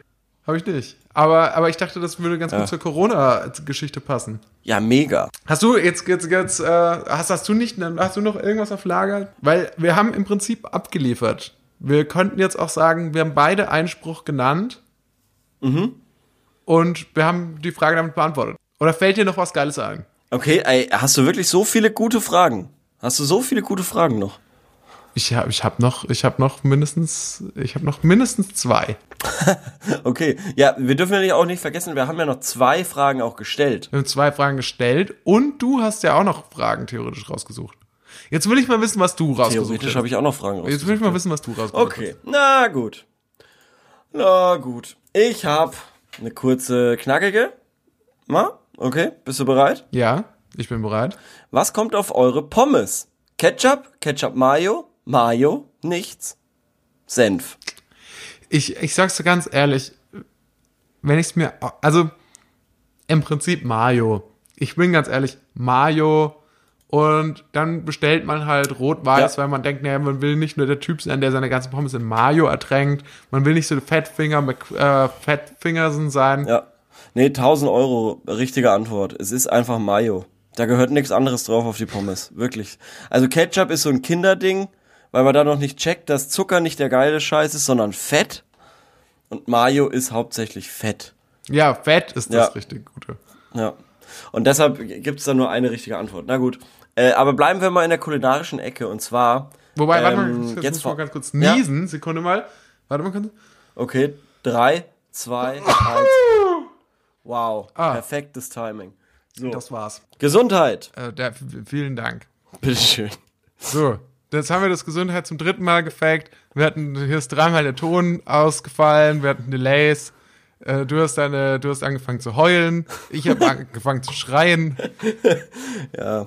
habe ich nicht. Aber, aber ich dachte, das würde ganz ja. gut zur Corona-Geschichte passen. Ja, mega. Hast du jetzt, jetzt, jetzt, äh, hast, hast du nicht, hast du noch irgendwas auf Lager? Weil wir haben im Prinzip abgeliefert. Wir könnten jetzt auch sagen, wir haben beide Einspruch genannt. Mhm. Und wir haben die Frage damit beantwortet. Oder fällt dir noch was Geiles ein? Okay, ey, hast du wirklich so viele gute Fragen? Hast du so viele gute Fragen noch? Ich habe ich hab noch, ich habe noch mindestens, ich habe noch mindestens zwei. okay, ja, wir dürfen ja auch nicht vergessen, wir haben ja noch zwei Fragen auch gestellt. Wir haben zwei Fragen gestellt und du hast ja auch noch Fragen theoretisch rausgesucht. Jetzt will ich mal wissen, was du rausgesucht hast. Theoretisch habe ich auch noch Fragen rausgesucht. Jetzt will ich mal wissen, was du rausgesucht okay. hast. Okay, na gut. Na gut. Ich habe eine kurze, knackige. Mal? Okay, bist du bereit? Ja, ich bin bereit. Was kommt auf eure Pommes? Ketchup, Ketchup Mayo, Mayo, nichts, Senf. Ich, ich sag's dir ganz ehrlich, wenn ich's mir, also im Prinzip Mayo. Ich bin ganz ehrlich, Mayo und dann bestellt man halt rot-weiß, ja. weil man denkt, naja, man will nicht nur der Typ sein, der seine ganzen Pommes in Mayo ertränkt. Man will nicht so Fettfinger, äh, Fettfingersen sein. Ja. Nee, 1000 Euro, richtige Antwort. Es ist einfach Mayo. Da gehört nichts anderes drauf auf die Pommes. Wirklich. Also Ketchup ist so ein Kinderding, weil man da noch nicht checkt, dass Zucker nicht der geile Scheiß ist, sondern Fett. Und Mayo ist hauptsächlich Fett. Ja, Fett ist das Ja. richtig Gute. Ja. Und deshalb gibt es da nur eine richtige Antwort. Na gut. Äh, aber bleiben wir mal in der kulinarischen Ecke. Und zwar. Wobei, warte mal, ähm, jetzt, jetzt muss ich mal ganz kurz Ja. niesen. Sekunde mal. Warte mal kurz. Okay, drei, zwei, eins. Wow, Ah. perfektes Timing. So. Das war's. Gesundheit. Äh, v- vielen Dank. Bitteschön. So, jetzt haben wir das Gesundheit zum dritten Mal gefaked. Wir hatten, hier ist dreimal der Ton ausgefallen, wir hatten Delays. Äh, du hast deine, du hast angefangen zu heulen. Ich habe angefangen zu schreien. Ja.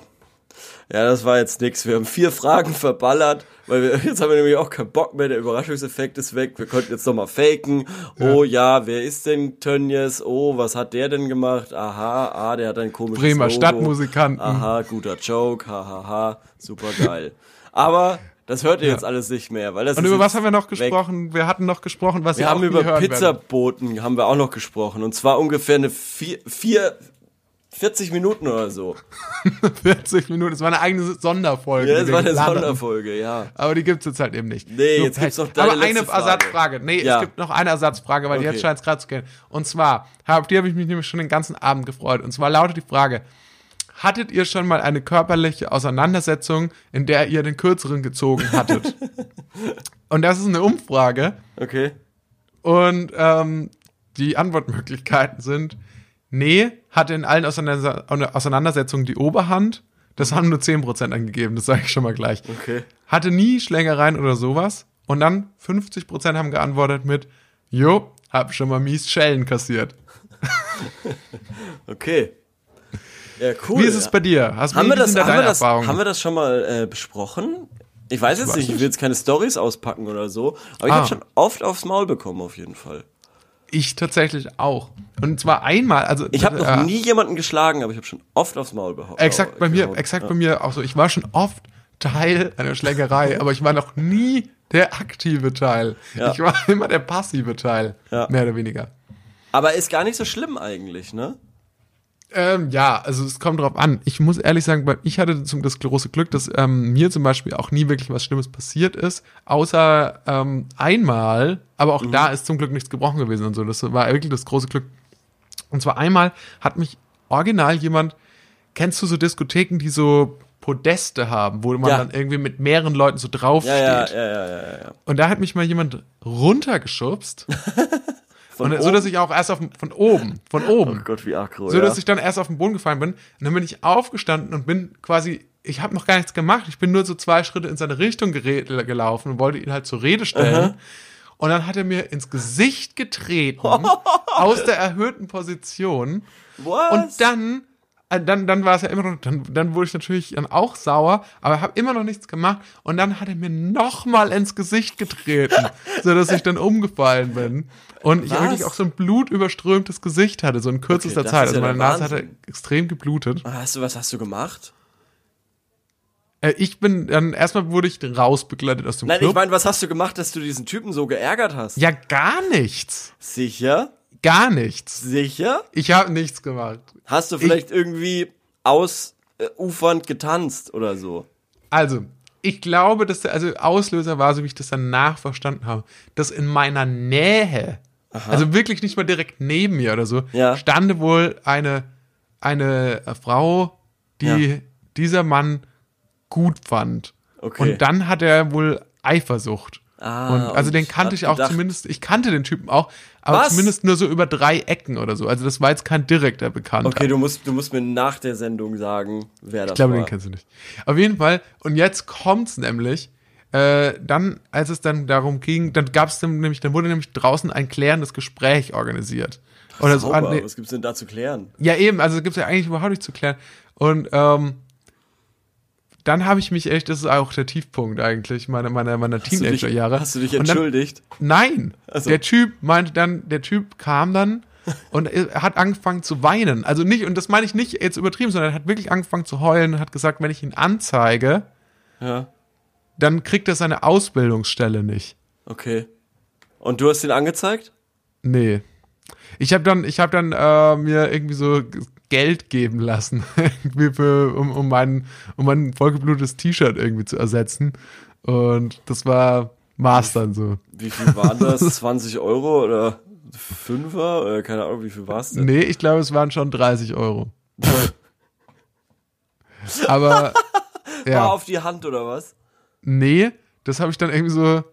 Ja, das war jetzt nix. Wir haben vier Fragen verballert, weil wir, jetzt haben wir nämlich auch keinen Bock mehr. Der Überraschungseffekt ist weg. Wir konnten jetzt nochmal faken. Oh ja, wer ist denn Tönnies? Oh, was hat der denn gemacht? Aha, ah, der hat ein komisches Bremer Logo. Stadtmusikanten. Aha, guter Joke. Hahaha, ha, ha, super geil. Aber das hört ihr jetzt alles nicht mehr, weil das Und ist über was haben wir noch weg. gesprochen? Wir hatten noch gesprochen, was Wir ihr haben über. Pizzaboten haben wir auch noch gesprochen. Und zwar ungefähr eine vier, vier 40 Minuten oder so. 40 Minuten. Das war eine eigene Sonderfolge. Ja, das die war eine hatten. Sonderfolge, ja. Aber die gibt's jetzt halt eben nicht. Nee, jetzt gibt's noch deine Aber eine Frage. Ersatzfrage. Nee, Ja. es gibt noch eine Ersatzfrage, weil Okay. jetzt scheint es gerade zu gehen. Und zwar, auf die habe ich mich nämlich schon den ganzen Abend gefreut. Und zwar lautet die Frage, hattet ihr schon mal eine körperliche Auseinandersetzung, in der ihr den Kürzeren gezogen hattet? Und das ist eine Umfrage. Okay. Und ähm, die Antwortmöglichkeiten sind, nee, hatte in allen Auseinander Auseinandersetzungen die Oberhand. Das haben nur 10% angegeben, das sage ich schon mal gleich. Okay. Hatte nie Schlägereien oder sowas. Und dann 50% haben geantwortet mit, jo, hab schon mal mies Schellen kassiert. Okay. Ja, cool. Wie ist es bei dir? Hast haben wir das, haben wir das, haben wir das schon mal äh, besprochen? Ich weiß jetzt weiß nicht, ich will jetzt keine Stories auspacken oder so, aber ich Ah. habe schon oft aufs Maul bekommen auf jeden Fall. ich tatsächlich auch. Und zwar einmal, also Ich habe noch äh, nie jemanden geschlagen, aber ich habe schon oft aufs Maul behauptet. Exakt bei mir, exakt bei mir auch so. Ich war schon oft Teil einer Schlägerei, aber ich war noch nie der aktive Teil. Ja. Ich war immer der passive Teil, Ja. mehr oder weniger. Aber ist gar nicht so schlimm eigentlich, ne? Ähm, ja, also es kommt drauf an. Ich muss ehrlich sagen, ich hatte zum, das große Glück, dass ähm, mir zum Beispiel auch nie wirklich was Schlimmes passiert ist, außer ähm, einmal, aber auch da ist zum Glück nichts gebrochen gewesen und so. Das war wirklich das große Glück. Und zwar einmal hat mich original jemand, kennst du so Diskotheken, die so Podeste haben, wo man Ja. dann irgendwie mit mehreren Leuten so draufsteht. Ja, ja, ja, ja, ja. Und da hat mich mal jemand runtergeschubst. Von und so, dass ich auch erst auf, von oben, von oben. Oh Gott, wie aggro, So, dass ich dann erst auf den Boden gefallen bin. Und dann bin ich aufgestanden und bin quasi, ich habe noch gar nichts gemacht. Ich bin nur so zwei Schritte in seine Richtung gelaufen und wollte ihn halt zur Rede stellen. Und dann hat er mir ins Gesicht getreten, aus der erhöhten Position. Was? Und dann, äh, dann, dann war es ja immer noch, dann, dann wurde ich natürlich dann auch sauer, aber habe immer noch nichts gemacht. Und dann hat er mir nochmal ins Gesicht getreten, so dass ich dann umgefallen bin. Und ich Was? wirklich auch so ein blutüberströmtes Gesicht hatte, so in kürzester das Zeit. Also ja meine Nase hatte extrem geblutet. Hast du, was hast du gemacht? Äh, ich bin, dann erstmal wurde ich rausbegleitet aus dem Nein, Club. ich meine, was hast du gemacht, dass du diesen Typen so geärgert hast? ja, gar nichts. Sicher? Gar nichts. Sicher? Ich habe nichts gemacht. Hast du vielleicht irgendwie ausufernd getanzt oder so? Also, ich glaube, dass der also Auslöser war, so wie ich das danach verstanden habe, dass in meiner Nähe, also wirklich nicht mal direkt neben mir oder so, Ja. stande wohl eine, eine äh, Frau, die Ja. dieser Mann gut fand. Okay. Und dann hat er wohl Eifersucht. Ah, und also und den kannte ich auch gedacht- zumindest, ich kannte den Typen auch, aber Was? zumindest nur so über drei Ecken oder so. Also das war jetzt kein direkter Bekannter. Okay, du musst, du musst mir nach der Sendung sagen, wer das Ich glaube, war. den kennst du nicht. Auf jeden Fall, und jetzt kommt's nämlich, äh, dann, als es dann darum ging, dann gab's dann nämlich, dann wurde nämlich draußen ein klärendes Gespräch organisiert. Oder so, nee, was gibt's denn da zu klären? ja eben, also gibt's ja eigentlich überhaupt nicht zu klären. Und ähm, dann habe ich mich echt, das ist auch der Tiefpunkt eigentlich meiner, meiner, meiner Teenagerjahre. Hast du dich Und dann- entschuldigt? Nein, Also. der Typ meinte dann, der Typ kam dann und hat angefangen zu weinen. Also nicht, und das meine ich nicht jetzt übertrieben, sondern er hat wirklich angefangen zu heulen und hat gesagt, wenn ich ihn anzeige, Ja, dann kriegt er seine Ausbildungsstelle nicht. okay. Und du hast ihn angezeigt? Nee. Ich habe dann, ich habe dann äh, mir irgendwie so Geld geben lassen, für, um, um mein, um mein vollgeblutetes T-Shirt irgendwie zu ersetzen. Und das war Maß dann so. Wie viel waren das? 20 Euro oder Fünfer? Oder keine Ahnung, wie viel war es denn? Nee, ich glaube, es waren schon 30 Euro. Aber ja. War auf die Hand oder was? Nee, das habe ich dann irgendwie so.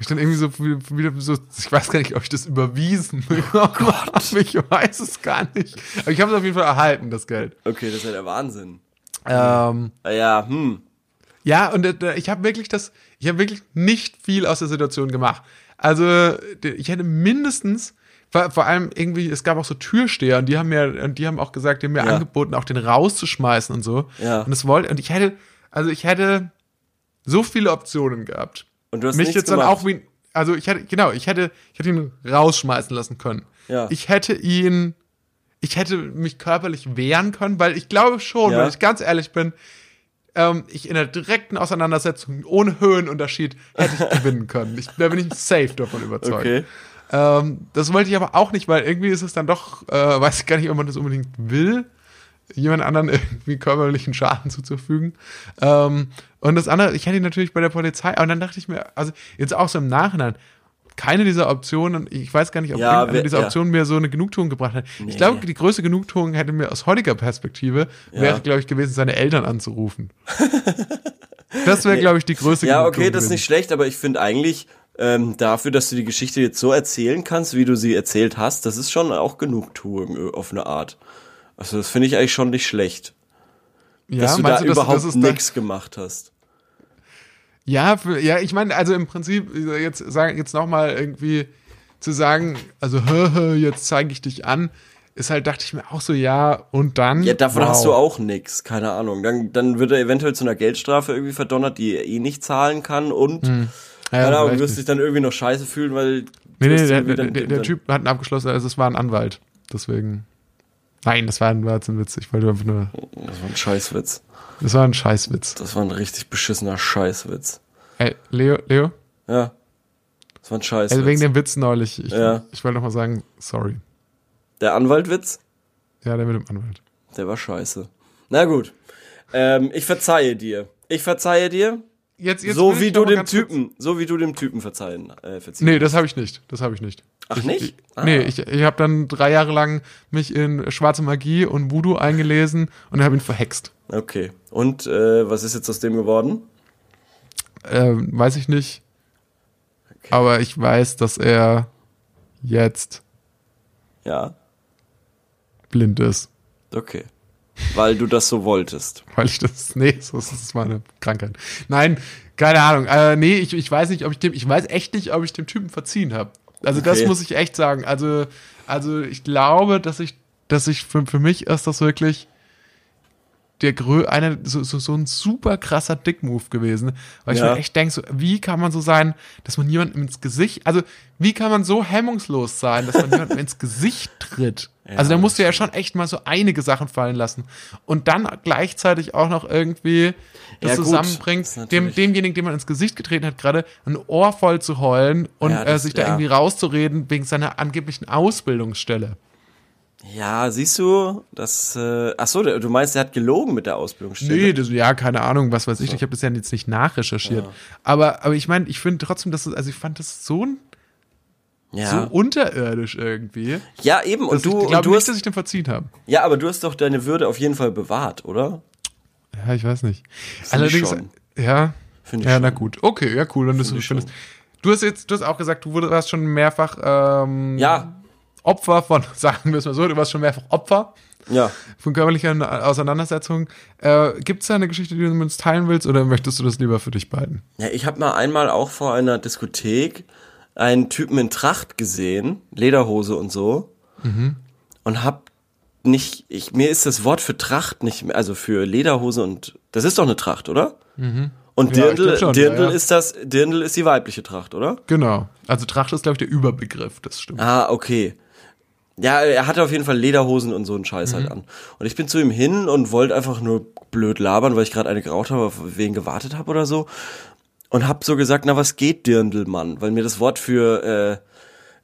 Ich dann irgendwie so wieder so, ich weiß gar nicht, ob ich das überwiesen bekommen habe. Ich weiß es gar nicht. Aber ich habe es auf jeden Fall erhalten, das Geld. Okay, das ist ja der Wahnsinn. Ähm, Ja, hm. ja, und äh, ich habe wirklich das, ich habe wirklich nicht viel aus der Situation gemacht. Also ich hätte mindestens, vor, vor allem irgendwie, es gab auch so Türsteher und die haben mir, und die haben auch gesagt, die haben mir Ja. angeboten, auch den rauszuschmeißen und so. Ja. Und das wollte, und ich hätte, also ich hätte so viele Optionen gehabt. Und du hast mich jetzt dann gemacht. auch wie, also ich hätte, genau, ich hätte, ich hätte ihn rausschmeißen lassen können. Ja. Ich hätte ihn, ich hätte mich körperlich wehren können, weil ich glaube schon, Ja. wenn ich ganz ehrlich bin, ähm, ich in der direkten Auseinandersetzung ohne Höhenunterschied hätte ich gewinnen können. Ich, da bin ich safe davon überzeugt. Okay. Ähm, das wollte ich aber auch nicht, weil irgendwie ist es dann doch, äh, weiß ich gar nicht, ob man das unbedingt will, jemand anderen irgendwie körperlichen Schaden zuzufügen. Ähm, und das andere, ich hätte ihn natürlich bei der Polizei, aber dann dachte ich mir, also jetzt auch so im Nachhinein, keine dieser Optionen, ich weiß gar nicht, ob Ja, wer- dieser ja. Optionen mir so eine Genugtuung gebracht hat. Nee. Ich glaube, die größte Genugtuung hätte mir aus heutiger Perspektive, Ja. wäre, glaube ich, gewesen, seine Eltern anzurufen. das wäre, glaube ich, die größte Ja, Genugtuung okay, das ist nicht schlecht, aber ich finde eigentlich ähm, dafür, dass du die Geschichte jetzt so erzählen kannst, wie du sie erzählt hast, das ist schon auch Genugtuung äh, auf eine Art. Also das finde ich eigentlich schon nicht schlecht, ja, dass du da das- überhaupt das nichts gemacht hast. Ja, für, ja, ich meine, also im Prinzip jetzt sagen jetzt noch mal irgendwie zu sagen, also hö, hö, jetzt zeige ich dich an, ist halt dachte ich mir auch so ja und dann Ja, davon wow. hast du auch nix, keine Ahnung. Dann, dann wird er eventuell zu einer Geldstrafe irgendwie verdonnert, die er eh nicht zahlen kann und ja, keine Ahnung, du wirst dich dann irgendwie noch scheiße fühlen, weil nee, du nee, der, der, der, der Typ hat einen abgeschlossen, also es war ein Anwalt, deswegen Nein, das war, ein- war jetzt ein Witz, ich wollte einfach nur Das war ein Scheißwitz. das war ein Scheißwitz. Das war ein richtig beschissener Scheißwitz. Ey, Leo, Leo, Ja. Das war ein Scheißwitz. also wegen dem Witz neulich, ich, Ja. ich wollte noch mal sagen, sorry. Der Anwaltwitz, Ja, der mit dem Anwalt. der war scheiße. Na gut. Ähm, ich verzeihe dir. Ich verzeihe dir, Jetzt, jetzt so wie du dem kurz- Typen, so wie du dem Typen verzeihen, äh, verziehen. Nee, das habe ich nicht. Das habe ich nicht. Ach, ich, nicht? Ich, Ah. Nee, ich, ich habe dann drei Jahre lang mich in schwarze Magie und Voodoo eingelesen und habe ihn verhext. Okay. Und äh, was ist jetzt aus dem geworden? Ähm, weiß ich nicht. Aber ich weiß, dass er jetzt Ja. blind ist. Okay. Weil du das so wolltest. Weil ich das. Nee, so ist das meine Krankheit. Nein, keine Ahnung. Äh, nee, ich, ich weiß nicht, ob ich dem. Ich weiß echt nicht, ob ich dem Typen verziehen habe. Also das Okay. muss ich echt sagen. Also, also ich glaube, dass ich, dass ich für, für mich ist das wirklich der grö eine so, so, so ein super krasser Dick-Move gewesen, weil ich Ja. mir echt denke, so, wie kann man so sein, dass man jemandem ins Gesicht, also wie kann man so hemmungslos sein, dass man jemandem ins Gesicht tritt? also da das musst du ja schon echt mal so einige Sachen fallen lassen und dann gleichzeitig auch noch irgendwie das Ja, zusammenbringt, das dem, demjenigen, dem man ins Gesicht getreten hat, gerade ein Ohr voll zu heulen und Ja, äh, das- sich da ja. irgendwie rauszureden wegen seiner angeblichen Ausbildungsstelle. Ja, siehst du, das. Äh, ach so, du meinst, er hat gelogen mit der Ausbildungsstelle? Nee, das, ja, keine Ahnung, was weiß ich. Ich habe das ja jetzt nicht nachrecherchiert. Aber, aber ich meine, ich finde trotzdem, dass es, also ich fand das so, ein- ja. so unterirdisch irgendwie. ja, eben. Und du, ich und du nicht, hast, dass ich den verziehen habe. ja, aber du hast doch deine Würde auf jeden Fall bewahrt, oder? Ja, ich weiß nicht. ich Allerdings, ja, Finde ich ja, schon. na gut. Okay, ja, cool. Dann du ich findest. Du hast jetzt, du hast auch gesagt, du wurd- warst schon mehrfach ähm, Ja, Opfer von, sagen wir es mal so, du warst schon mehrfach Opfer ja. von körperlichen Auseinandersetzungen. Äh, Gibt es da eine Geschichte, die du mit uns teilen willst, oder möchtest du das lieber für dich behalten? Ja, ich habe mal einmal auch vor einer Diskothek einen Typen in Tracht gesehen, Lederhose und so, Mhm. und hab nicht, ich, mir ist das Wort für Tracht nicht mehr, also für Lederhose und, das ist doch eine Tracht, oder? Und Mhm. Ja, Dirndl, glaub schon, Dirndl ja, ja. ist das, Dirndl ist die weibliche Tracht, oder? Genau. Also Tracht ist, glaube ich, der Überbegriff, das stimmt. Ah, okay. Ja, er hatte auf jeden Fall Lederhosen und so einen Scheiß Mhm. halt an. Und ich bin zu ihm hin und wollte einfach nur blöd labern, weil ich gerade eine geraucht habe, auf wen gewartet habe oder so. Und hab so gesagt, na was geht Dirndl, Mann? Weil mir das Wort für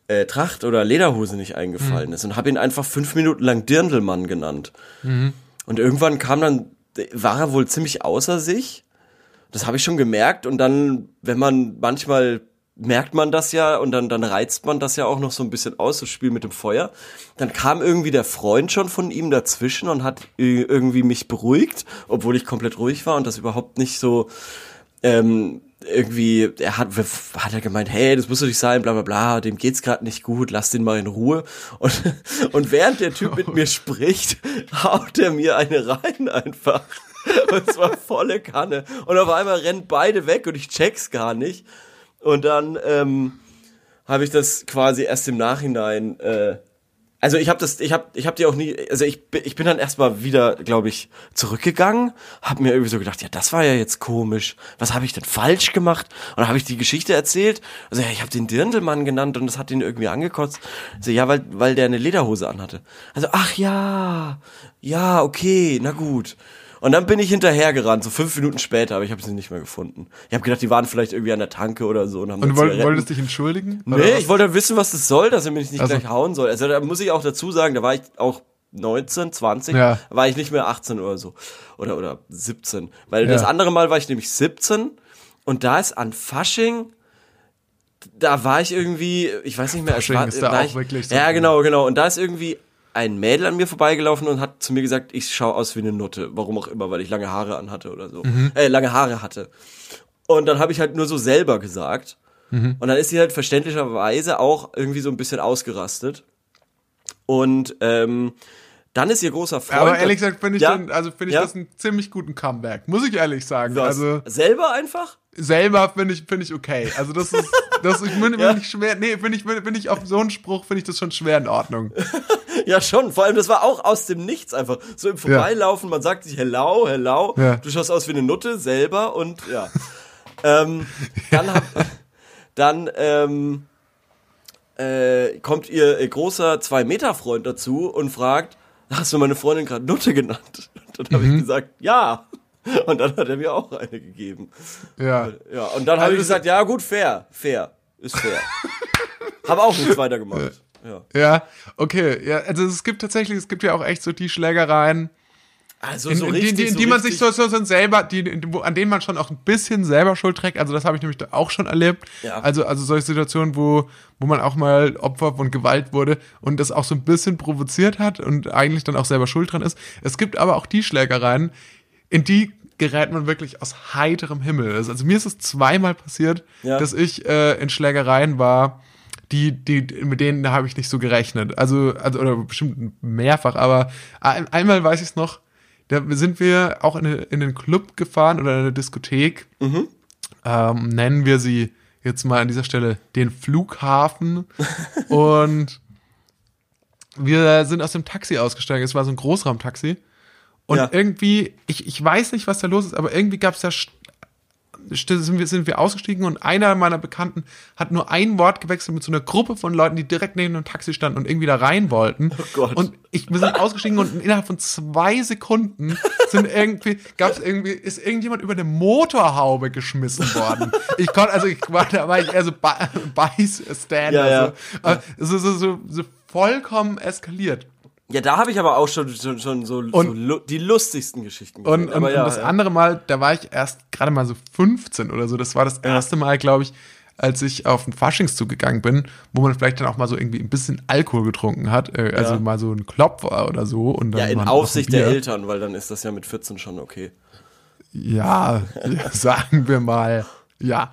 äh, Tracht oder Lederhose nicht eingefallen ist und habe ihn einfach fünf Minuten lang Dirndlmann genannt. Und irgendwann kam dann, war er wohl ziemlich außer sich. Das habe ich schon gemerkt. Und dann, wenn man manchmal merkt man das ja und dann, dann reizt man das ja auch noch so ein bisschen aus, das Spiel mit dem Feuer. Dann kam irgendwie der Freund schon von ihm dazwischen und hat irgendwie mich beruhigt, obwohl ich komplett ruhig war und das überhaupt nicht so ähm, irgendwie, er hat, hat er gemeint, hey, das muss doch nicht sein, bla bla bla, dem geht's gerade nicht gut, lass den mal in Ruhe. Und, und während der Typ mit mir spricht, haut er mir eine rein einfach. Und zwar volle Kanne. Und auf einmal rennen beide weg und ich check's gar nicht. Und dann ähm, habe ich das quasi erst im Nachhinein äh, also ich habe das, ich habe, ich habe die auch nie, also ich, ich bin dann erstmal wieder, glaube ich, zurückgegangen, habe mir irgendwie so gedacht, ja, das war ja jetzt komisch. Was habe ich denn falsch gemacht? Und dann habe ich die Geschichte erzählt. Also ja, ich habe den Dirndlmann genannt und das hat ihn irgendwie angekotzt. Also ja, weil, weil der eine Lederhose anhatte. Also ach ja, ja, okay, na gut. Und dann bin ich hinterhergerannt, so fünf Minuten später, aber ich habe sie nicht mehr gefunden. Ich habe gedacht, die waren vielleicht irgendwie an der Tanke oder so. Und, haben und du wolltest, wolltest dich entschuldigen? Nee, ich wollte wissen, was das soll, dass er mich nicht also. gleich hauen soll. Also da muss ich auch dazu sagen, da war ich auch 19, 20, ja. war ich nicht mehr 18 oder so. Oder, oder 17. Weil ja. das andere Mal war ich nämlich 17 und da ist an Fasching da war ich irgendwie, ich weiß nicht mehr, Fasching war, ist da war auch ich, wirklich so Ja, genau, genau. Und da ist irgendwie ein Mädel an mir vorbeigelaufen und hat zu mir gesagt, ich schaue aus wie eine Nutte. Warum auch immer, weil ich lange Haare anhatte oder so. Mhm. Äh, lange Haare hatte. Und dann habe ich halt nur so selber gesagt. Mhm. Und dann ist sie halt verständlicherweise auch irgendwie so ein bisschen ausgerastet. Und ähm, dann ist ihr großer Freund. Aber ehrlich gesagt finde ich, ja, den, also finde ich ja. das einen ziemlich guten Comeback, muss ich ehrlich sagen. Was? Also selber einfach? Selber finde ich finde ich okay. Also das ist das ich finde ja. ich schwer. Nee, finde ich finde ich auf so einen Spruch finde ich das schon schwer in Ordnung. ja schon. Vor allem das war auch aus dem Nichts einfach so im Vorbeilaufen. Man sagt sich hello, hello. Du schaust aus wie eine Nutte selber und ja. ähm, dann hab, dann ähm, äh, kommt ihr großer zwei Meter Freund dazu und fragt hast du meine Freundin gerade Nutte genannt? Und dann habe mhm. ich gesagt, ja. Und dann hat er mir auch eine gegeben. Ja. Ja, und dann habe also ich gesagt, ja gut, fair, fair, ist fair. habe auch nichts weiter gemacht. Ja. ja, okay. Ja, also es gibt tatsächlich, es gibt ja auch echt so die Schlägereien, also so in, richtig, die, die, so die man sich so, so, so selber, die, wo, an denen man schon auch ein bisschen selber Schuld trägt. Also das habe ich nämlich auch schon erlebt. Ja. Also, also solche Situationen, wo, wo man auch mal Opfer von Gewalt wurde und das auch so ein bisschen provoziert hat und eigentlich dann auch selber schuld dran ist. Es gibt aber auch die Schlägereien, in die gerät man wirklich aus heiterem Himmel. Also mir ist es zweimal passiert, Ja. dass ich äh, in Schlägereien war, die, die, mit denen habe ich nicht so gerechnet. Also, also oder bestimmt mehrfach, aber ein, einmal weiß ich es noch, da sind wir auch in, in einen Club gefahren oder in eine Diskothek. Mhm. Ähm, nennen wir sie jetzt mal an dieser Stelle den Flughafen. und wir sind aus dem Taxi ausgestiegen. Es war so ein Großraumtaxi. Und Ja. irgendwie, ich, ich weiß nicht, was da los ist, aber irgendwie gab es da sind wir, sind wir ausgestiegen und einer meiner Bekannten hat nur ein Wort gewechselt mit so einer Gruppe von Leuten, die direkt neben dem Taxi standen und irgendwie da rein wollten. Oh Gott. Und ich, wir sind ausgestiegen und innerhalb von zwei Sekunden sind irgendwie, gab es irgendwie, ist irgendjemand über eine Motorhaube geschmissen worden. Ich konnte, also ich war, da war ich eher so Beißstander. Ja, ja. So. Aber so, so, so, so vollkommen eskaliert. Ja, da habe ich aber auch schon, schon, schon so, so Und- lu die lustigsten Geschichten Und, gesehen. und, aber ja, und das ja. andere Mal, da war ich erst gerade mal so 15 oder so. Das war das erste Mal, glaube ich, als ich auf den Faschingszug gegangen bin, wo man vielleicht dann auch mal so irgendwie ein bisschen Alkohol getrunken hat. Äh, also mal so ein Klopfer oder so. Und dann Ja, in Aufsicht der. Eltern, weil dann ist das ja mit 14 schon okay. Ja, sagen wir mal. Ja.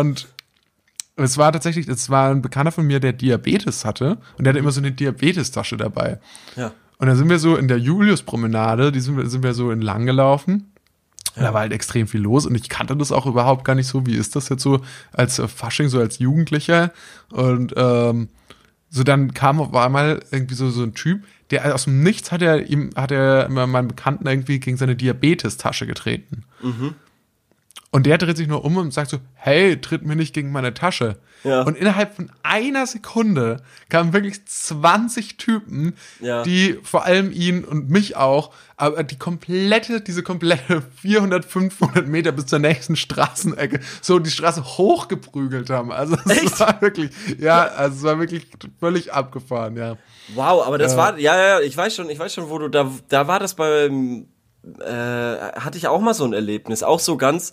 Und es war tatsächlich, es war ein Bekannter von mir, der Diabetes hatte. Und der hatte immer so eine Diabetestasche dabei. Ja. Und dann sind wir so in der Julius-Promenade, die sind wir, sind wir so entlang gelaufen. Und Da war halt extrem viel los und ich kannte das auch überhaupt gar nicht so. Wie ist das jetzt so als äh, Fasching, so als Jugendlicher? Und ähm, so dann kam auf einmal irgendwie so, so ein Typ, der aus dem Nichts hat er ihm, hat er immer meinen Bekannten irgendwie gegen seine Diabetestasche getreten. Und der dreht sich nur um und sagt so, hey, tritt mir nicht gegen meine Tasche. Ja. Und innerhalb von einer Sekunde kamen wirklich 20 Typen, Ja. die vor allem ihn und mich auch, aber die komplette, diese komplette 400, 500 Meter bis zur nächsten Straßenecke so die Straße hochgeprügelt haben. Also es Echt? war wirklich, ja, also es war wirklich völlig abgefahren, ja. Wow, aber das Ja. war, ja, ja, ich weiß schon, ich weiß schon, wo du, da, da war das beim, äh, hatte ich auch mal so ein Erlebnis, auch so ganz,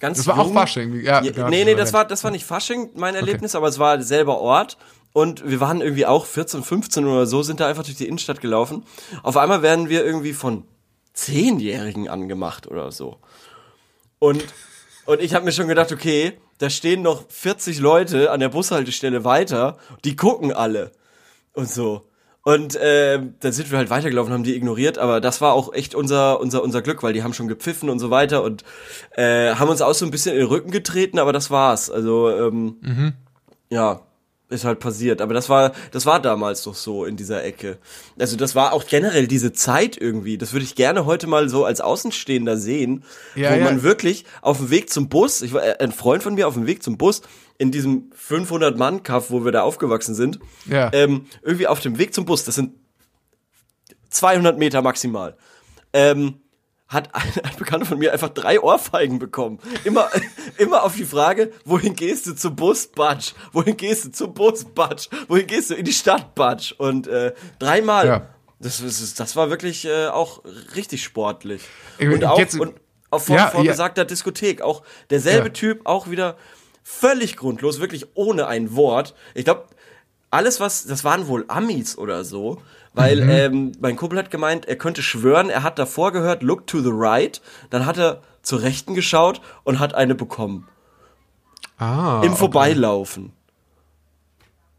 ganz Das war auch jung. Fasching. Ja, Ja, genau, nee, nee, war das war, das war nicht Fasching, mein Erlebnis, aber es war selber Ort. Und wir waren irgendwie auch 14, 15 oder so, sind da einfach durch die Innenstadt gelaufen. Auf einmal werden wir irgendwie von Zehnjährigen angemacht oder so. Und, und ich habe mir schon gedacht, okay, da stehen noch 40 Leute an der Bushaltestelle weiter, die gucken alle. Und so. Und äh, dann sind wir halt weitergelaufen, haben die ignoriert, aber das war auch echt unser, unser, unser Glück, weil die haben schon gepfiffen und so weiter und äh, haben uns auch so ein bisschen in den Rücken getreten, aber das war's. Also, ähm, ja, ist halt passiert. Aber das war, das war damals doch so in dieser Ecke. Also das war auch generell diese Zeit irgendwie. Das würde ich gerne heute mal so als Außenstehender sehen, Ja, wo ja. man wirklich auf dem Weg zum Bus, ich war äh, ein Freund von mir auf dem Weg zum Bus in diesem 500 Mann Kaff, wo wir da aufgewachsen sind, Ja. ähm, irgendwie auf dem Weg zum Bus. Das sind 200 Meter maximal. Ähm, hat ein, ein Bekannter von mir einfach drei Ohrfeigen bekommen. Immer, immer auf die Frage, wohin gehst du zum Bus, Batsch? Wohin gehst du zum Bus, Batsch? Wohin gehst du in die Stadt, Batsch? Und äh, dreimal. Ja. Das, das, das war wirklich äh, auch richtig sportlich. Ich- Und auch, jetzt- und auch vor, Ja, vor ja. Diskothek. Auch derselbe Ja. Typ, auch wieder völlig grundlos, wirklich ohne ein Wort. Ich glaube, alles was, das waren wohl Amis oder so, weil Mhm. ähm, mein Kumpel hat gemeint, er könnte schwören, er hat davor gehört, look to the right, dann hat er zur Rechten geschaut und hat eine bekommen. Ah, Im okay. Vorbeilaufen.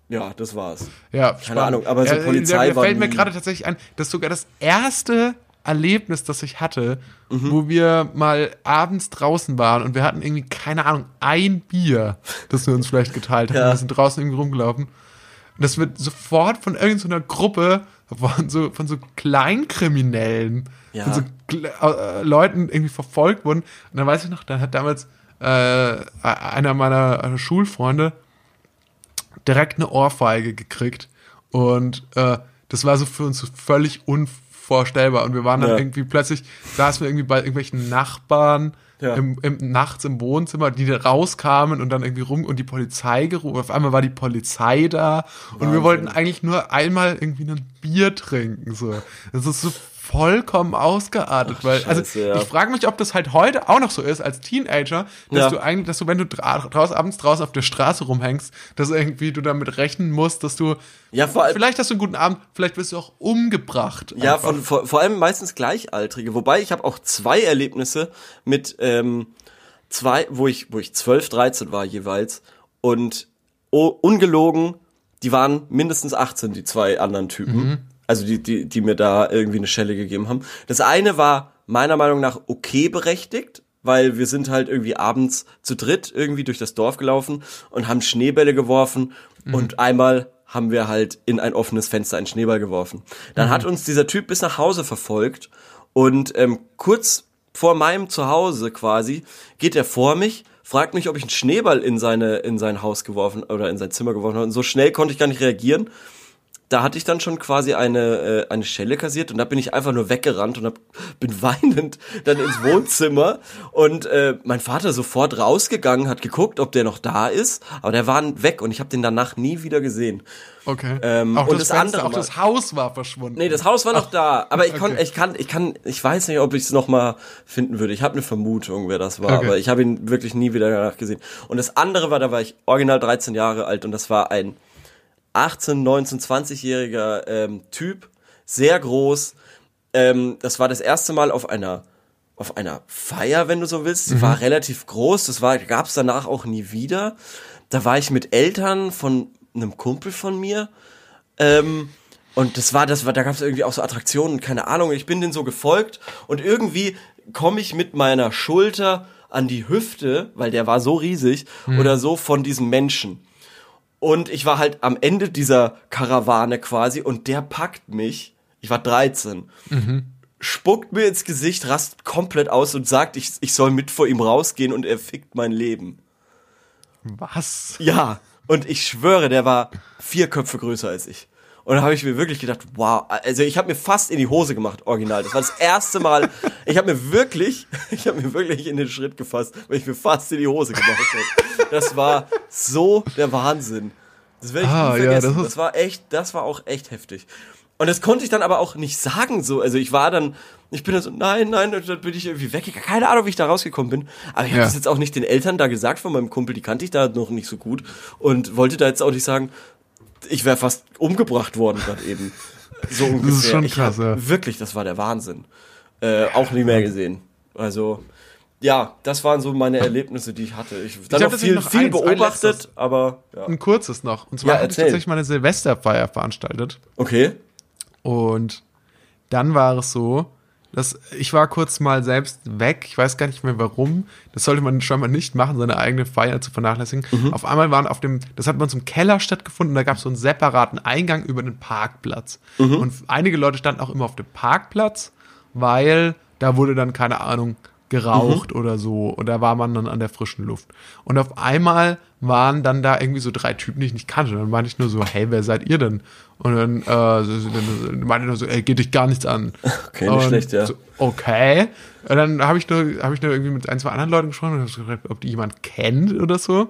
Ja, das war's. Ja, Keine spannend. Ahnung, aber so Äh, Polizei da war fällt mir gerade tatsächlich ein, dass sogar das erste Erlebnis, das ich hatte, Mhm. wo wir mal abends draußen waren und wir hatten irgendwie, keine Ahnung, ein Bier, das wir uns vielleicht geteilt haben. Ja. Wir sind draußen irgendwie rumgelaufen. Und das wird sofort von irgendeiner Gruppe, von so, von so Kleinkriminellen, Ja. von so äh, Leuten irgendwie verfolgt wurden. Und dann weiß ich noch, dann hat damals äh, einer meiner äh, Schulfreunde direkt eine Ohrfeige gekriegt. Und äh, das war so für uns so völlig unvorstellbar. Und wir waren dann Ja. irgendwie plötzlich, saßen wir irgendwie bei irgendwelchen Nachbarn Ja. im, im, nachts im Wohnzimmer, die da rauskamen und dann irgendwie rum und die Polizei gerufen. Auf einmal war die Polizei da und wir Wahnsinn. wollten eigentlich nur einmal irgendwie ein Bier trinken. So. Das ist so vollkommen ausgeartet, Ach, weil, also Scheiße, ja. ich frage mich, ob das halt heute auch noch so ist als Teenager, dass Ja. du eigentlich, dass du, wenn du dra draußen, abends draußen auf der Straße rumhängst, dass irgendwie du damit rechnen musst, dass du, Ja, vor allem, vielleicht hast du einen guten Abend, vielleicht wirst du auch umgebracht. Ja, einfach. von, vor, vor allem meistens Gleichaltrige. Wobei ich habe auch zwei Erlebnisse mit ähm, zwei, wo ich, wo ich 12, 13 war jeweils. Und oh, ungelogen, die waren mindestens 18, die zwei anderen Typen. Also die, die, die mir da irgendwie eine Schelle gegeben haben. Das eine war meiner Meinung nach okay berechtigt, weil wir sind halt irgendwie abends zu dritt irgendwie durch das Dorf gelaufen und haben Schneebälle geworfen und einmal haben wir halt in ein offenes Fenster einen Schneeball geworfen. Dann hat uns dieser Typ bis nach Hause verfolgt und ähm, kurz vor meinem Zuhause quasi geht er vor mich, fragt mich, ob ich einen Schneeball in seine in sein Haus geworfen oder in sein Zimmer geworfen habe. Und so schnell konnte ich gar nicht reagieren da hatte ich dann schon quasi eine, äh, eine Schelle kassiert und da bin ich einfach nur weggerannt und hab, bin weinend dann ins Wohnzimmer und äh, mein Vater sofort rausgegangen, hat geguckt, ob der noch da ist, aber der war weg und ich habe den danach nie wieder gesehen. Okay. Ähm, auch und das, das andere auch das Haus war verschwunden. Nee, das Haus war noch da, aber ich, kon, okay. ich kann, ich kann, ich weiß nicht, ob ich es noch mal finden würde. Ich habe eine Vermutung, wer das war, Okay. aber ich habe ihn wirklich nie wieder danach gesehen. Und das andere war, da war ich original 13 Jahre alt und das war ein 18, 19, 20-jähriger ähm, Typ, sehr groß. Ähm, das war das erste Mal auf einer auf einer Feier, wenn du so willst. Sie war relativ groß. Das war gab es danach auch nie wieder. Da war ich mit Eltern von einem Kumpel von mir. Ähm, und das war, das war, da gab es irgendwie auch so Attraktionen, keine Ahnung. Ich bin denen so gefolgt und irgendwie komme ich mit meiner Schulter an die Hüfte, weil der war so riesig oder so von diesem Menschen. Und ich war halt am Ende dieser Karawane quasi und der packt mich. Ich war 13. spuckt mir ins Gesicht, rast komplett aus und sagt, ich, ich soll mit vor ihm rausgehen und er fickt mein Leben. Was? Ja, und ich schwöre, der war vier Köpfe größer als ich. Und da habe ich mir wirklich gedacht, wow, also ich habe mir fast in die Hose gemacht, original. Das war das erste Mal, ich habe mir wirklich, ich habe mir wirklich in den Schritt gefasst, weil ich mir fast in die Hose gemacht habe. Das war so der Wahnsinn. Das werde ich Ah, nie ja, vergessen. das das, ist- war echt, das war auch echt heftig. Und das konnte ich dann aber auch nicht sagen so. Also ich war dann, ich bin dann so, nein, nein, und dann bin ich irgendwie weggegangen. Keine Ahnung, wie ich da rausgekommen bin. Aber ich habe Ja. das jetzt auch nicht den Eltern da gesagt von meinem Kumpel, die kannte ich da noch nicht so gut. Und wollte da jetzt auch nicht sagen, ich wäre fast umgebracht worden gerade eben. So ungefähr. schon ich krass, hab, ja. Wirklich, das war der Wahnsinn. Äh, auch nie mehr gesehen. Also, ja, das waren so meine Erlebnisse, die ich hatte. Ich dann hab noch tatsächlich viel, noch viel eins, ein beobachtet, letztes. aber ja. Ein kurzes noch. Und zwar Ja, habe ich tatsächlich mal eine Silvesterfeier veranstaltet. Okay. Und dann war es so, dass ich war kurz mal selbst weg. Ich weiß gar nicht mehr warum. Das sollte man scheinbar nicht machen, seine eigene Feier zu vernachlässigen. Auf einmal waren auf dem, das hat bei uns im Keller stattgefunden, da gab es so einen separaten Eingang über den Parkplatz. Und einige Leute standen auch immer auf dem Parkplatz, weil da wurde dann, keine Ahnung, geraucht oder so. Und da war man dann an der frischen Luft. Und auf einmal waren dann da irgendwie so drei Typen, die ich nicht kannte. Und dann meinte ich nur so, hey, wer seid ihr denn? Und dann, äh, so, dann meinte ich nur so, ey, geht dich gar nichts an. Okay, nicht und schlecht, ja. So, okay. Und dann habe ich nur, habe ich nur irgendwie mit ein, zwei anderen Leuten gesprochen und hab so gefragt, ob die jemand kennt oder so.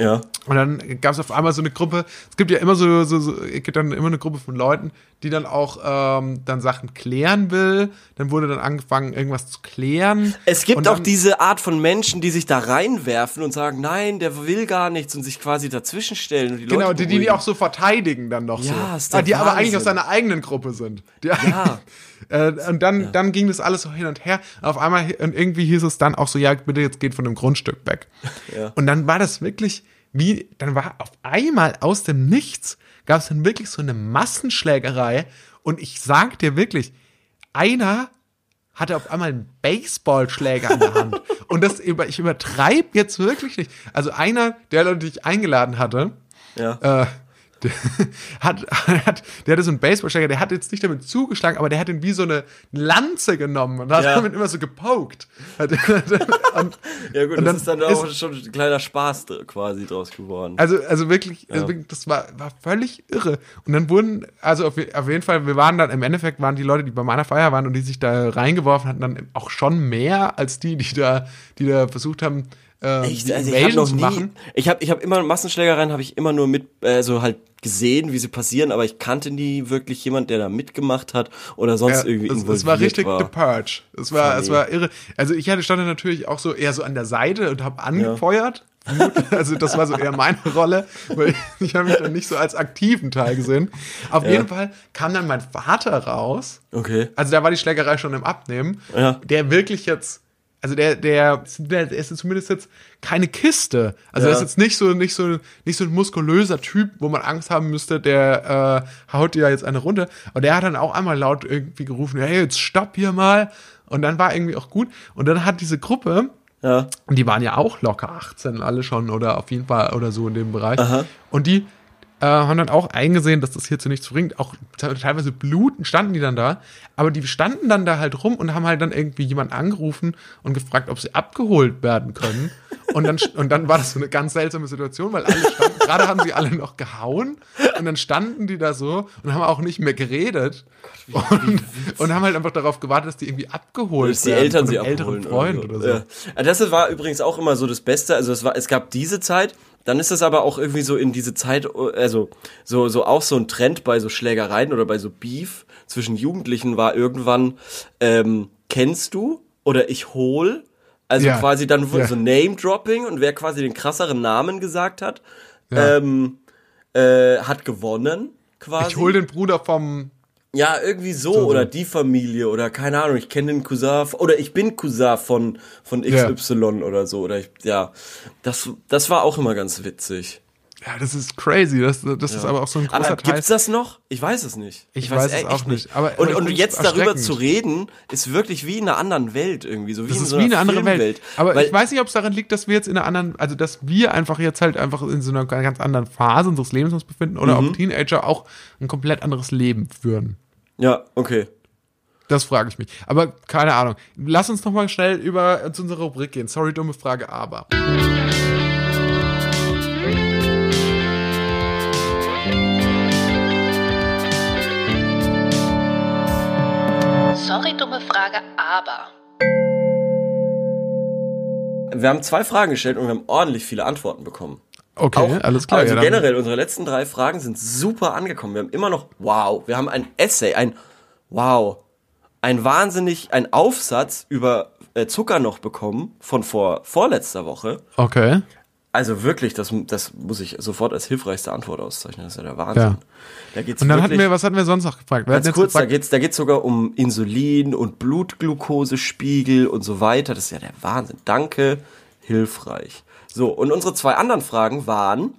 Ja. Und dann gab es auf einmal so eine Gruppe, es gibt ja immer so, so, so es gibt dann immer eine Gruppe von Leuten, die dann auch ähm, dann Sachen klären will. Dann wurde dann angefangen, irgendwas zu klären. Es gibt Und auch dann- diese Art von Menschen, die sich da reinwerfen und sagen, nein, der will gar nichts und sich quasi dazwischen stellen und die Genau, Leute die, die, auch so verteidigen dann noch Ja, so. ist der Ah, die aber eigentlich Wahnsinn. aus seiner eigenen Gruppe sind. Die, Ja. äh, und dann, dann ging das alles so hin und her. Auf einmal, und irgendwie hieß es dann auch so, ja, bitte jetzt geht von dem Grundstück weg. Ja. Und dann war das wirklich, wie, dann war auf einmal aus dem Nichts, gab es dann wirklich so eine Massenschlägerei. Und ich sag dir wirklich, einer hatte auf einmal einen Baseballschläger in der Hand. Und das über, ich übertreibe jetzt wirklich nicht. Also einer der Leute, die ich eingeladen hatte, Ja. äh, der hat, hat, der hatte so einen Baseballschläger, der hat jetzt nicht damit zugeschlagen, aber der hat ihn wie so eine Lanze genommen und hat Ja. damit immer so gepokt. Und, ja gut, und das dann ist dann ist- auch schon ein kleiner Spaß quasi draus geworden. also, also wirklich, also wirklich, das war, war völlig irre. Und dann wurden, also auf, auf jeden Fall, wir waren dann, im Endeffekt waren die Leute, die bei meiner Feier waren und die sich da reingeworfen hatten, dann auch schon mehr als die, die da, die da versucht haben, äh, Echt? Also ich noch zu nie, machen. ich habe ich hab immer Massenschlägereien habe ich immer nur mit also halt gesehen, wie sie passieren, aber ich kannte nie wirklich jemand, der da mitgemacht hat oder sonst Ja, irgendwie es, involviert es war richtig war. The Purge. Es war, es war irre. Also ich hatte stand da natürlich auch so eher so an der Seite und habe angefeuert. Gut, Also das war so eher meine Rolle, weil ich, habe mich dann nicht so als aktiven Teil gesehen. Auf jeden Fall kam dann mein Vater raus. Okay. Also da war die Schlägerei schon im Abnehmen. Ja. Der wirklich jetzt, also der, der, der ist zumindest jetzt keine Kiste. Also Ja. der ist jetzt nicht so, nicht so, nicht so ein muskulöser Typ, wo man Angst haben müsste, der äh, haut dir jetzt eine runter. Aber der hat dann auch einmal laut irgendwie gerufen, hey, jetzt stopp hier mal. Und dann war irgendwie auch gut. Und dann hat diese Gruppe, Ja. und die waren ja auch locker 18 alle schon oder auf jeden Fall oder so in dem Bereich. Und die äh, haben dann auch eingesehen, dass das hier zu nichts bringt. Auch te- teilweise bluten standen die dann da. Aber die standen dann da halt rum und haben halt dann irgendwie jemanden angerufen und gefragt, ob sie abgeholt werden können. Und dann, und dann war das so eine ganz seltsame Situation, weil alle standen, gerade haben sie alle noch gehauen und dann standen die da so und haben auch nicht mehr geredet und, und haben halt einfach darauf gewartet, dass die irgendwie abgeholt dass die werden Eltern von sie einem älteren abholen Freund oder so. Ja. Ja, Das war übrigens auch immer so das Beste. Also es war, es gab diese Zeit, dann ist es aber auch irgendwie so in diese Zeit, also so so auch so ein Trend bei so Schlägereien oder bei so Beef zwischen Jugendlichen war irgendwann ähm, kennst du oder ich hol. Also Ja. quasi dann wurde Ja. so Name Dropping und wer quasi den krasseren Namen gesagt hat, Ja. ähm, äh, hat gewonnen. Quasi. Ich hol den Bruder vom. Ja, irgendwie so, So, so. oder die Familie oder keine Ahnung, ich kenne den Cousin oder ich bin Cousin von von Ja. XY oder so oder ich ja, das das war auch immer ganz witzig. Ja, das ist crazy. Das, das ist aber auch so ein großer Aber Teil. gibt's das noch? Ich weiß es nicht. Ich weiß es echt auch nicht, aber- und ich und jetzt darüber zu reden, ist wirklich wie in einer anderen Welt irgendwie, so wie Das in ist so wie einer eine andere Welt. Filmwelt. Aber Weil, ich weiß nicht, ob es daran liegt, dass wir jetzt in einer anderen, also dass wir einfach jetzt halt einfach in so einer ganz anderen Phase unseres Lebens uns befinden oder Mhm. ob Teenager auch ein komplett anderes Leben führen. ja, okay. Das frage ich mich. Aber keine Ahnung. Lass uns noch mal schnell über zu unserer Rubrik gehen. Sorry, dumme Frage, aber. Sorry, dumme Frage, aber. Wir haben zwei Fragen gestellt und wir haben ordentlich viele Antworten bekommen. Okay, Auch, alles klar. Also ja, generell, unsere letzten drei Fragen sind super angekommen. Wir haben immer noch, wow, wir haben ein Essay, ein, wow, ein wahnsinnig, ein Aufsatz über äh, Zucker noch bekommen von vor, vorletzter Woche. Okay. Also wirklich, das, das muss ich sofort als hilfreichste Antwort auszeichnen. Das ist ja der Wahnsinn. Ja. Da geht's Und dann wirklich, hatten wir, was hatten wir sonst noch gefragt? Wir Ganz kurz, da gefragt, geht's, da geht's sogar um Insulin und Blutglukosespiegel und so weiter. Das ist ja der Wahnsinn. Danke, hilfreich. So, und unsere zwei anderen Fragen waren,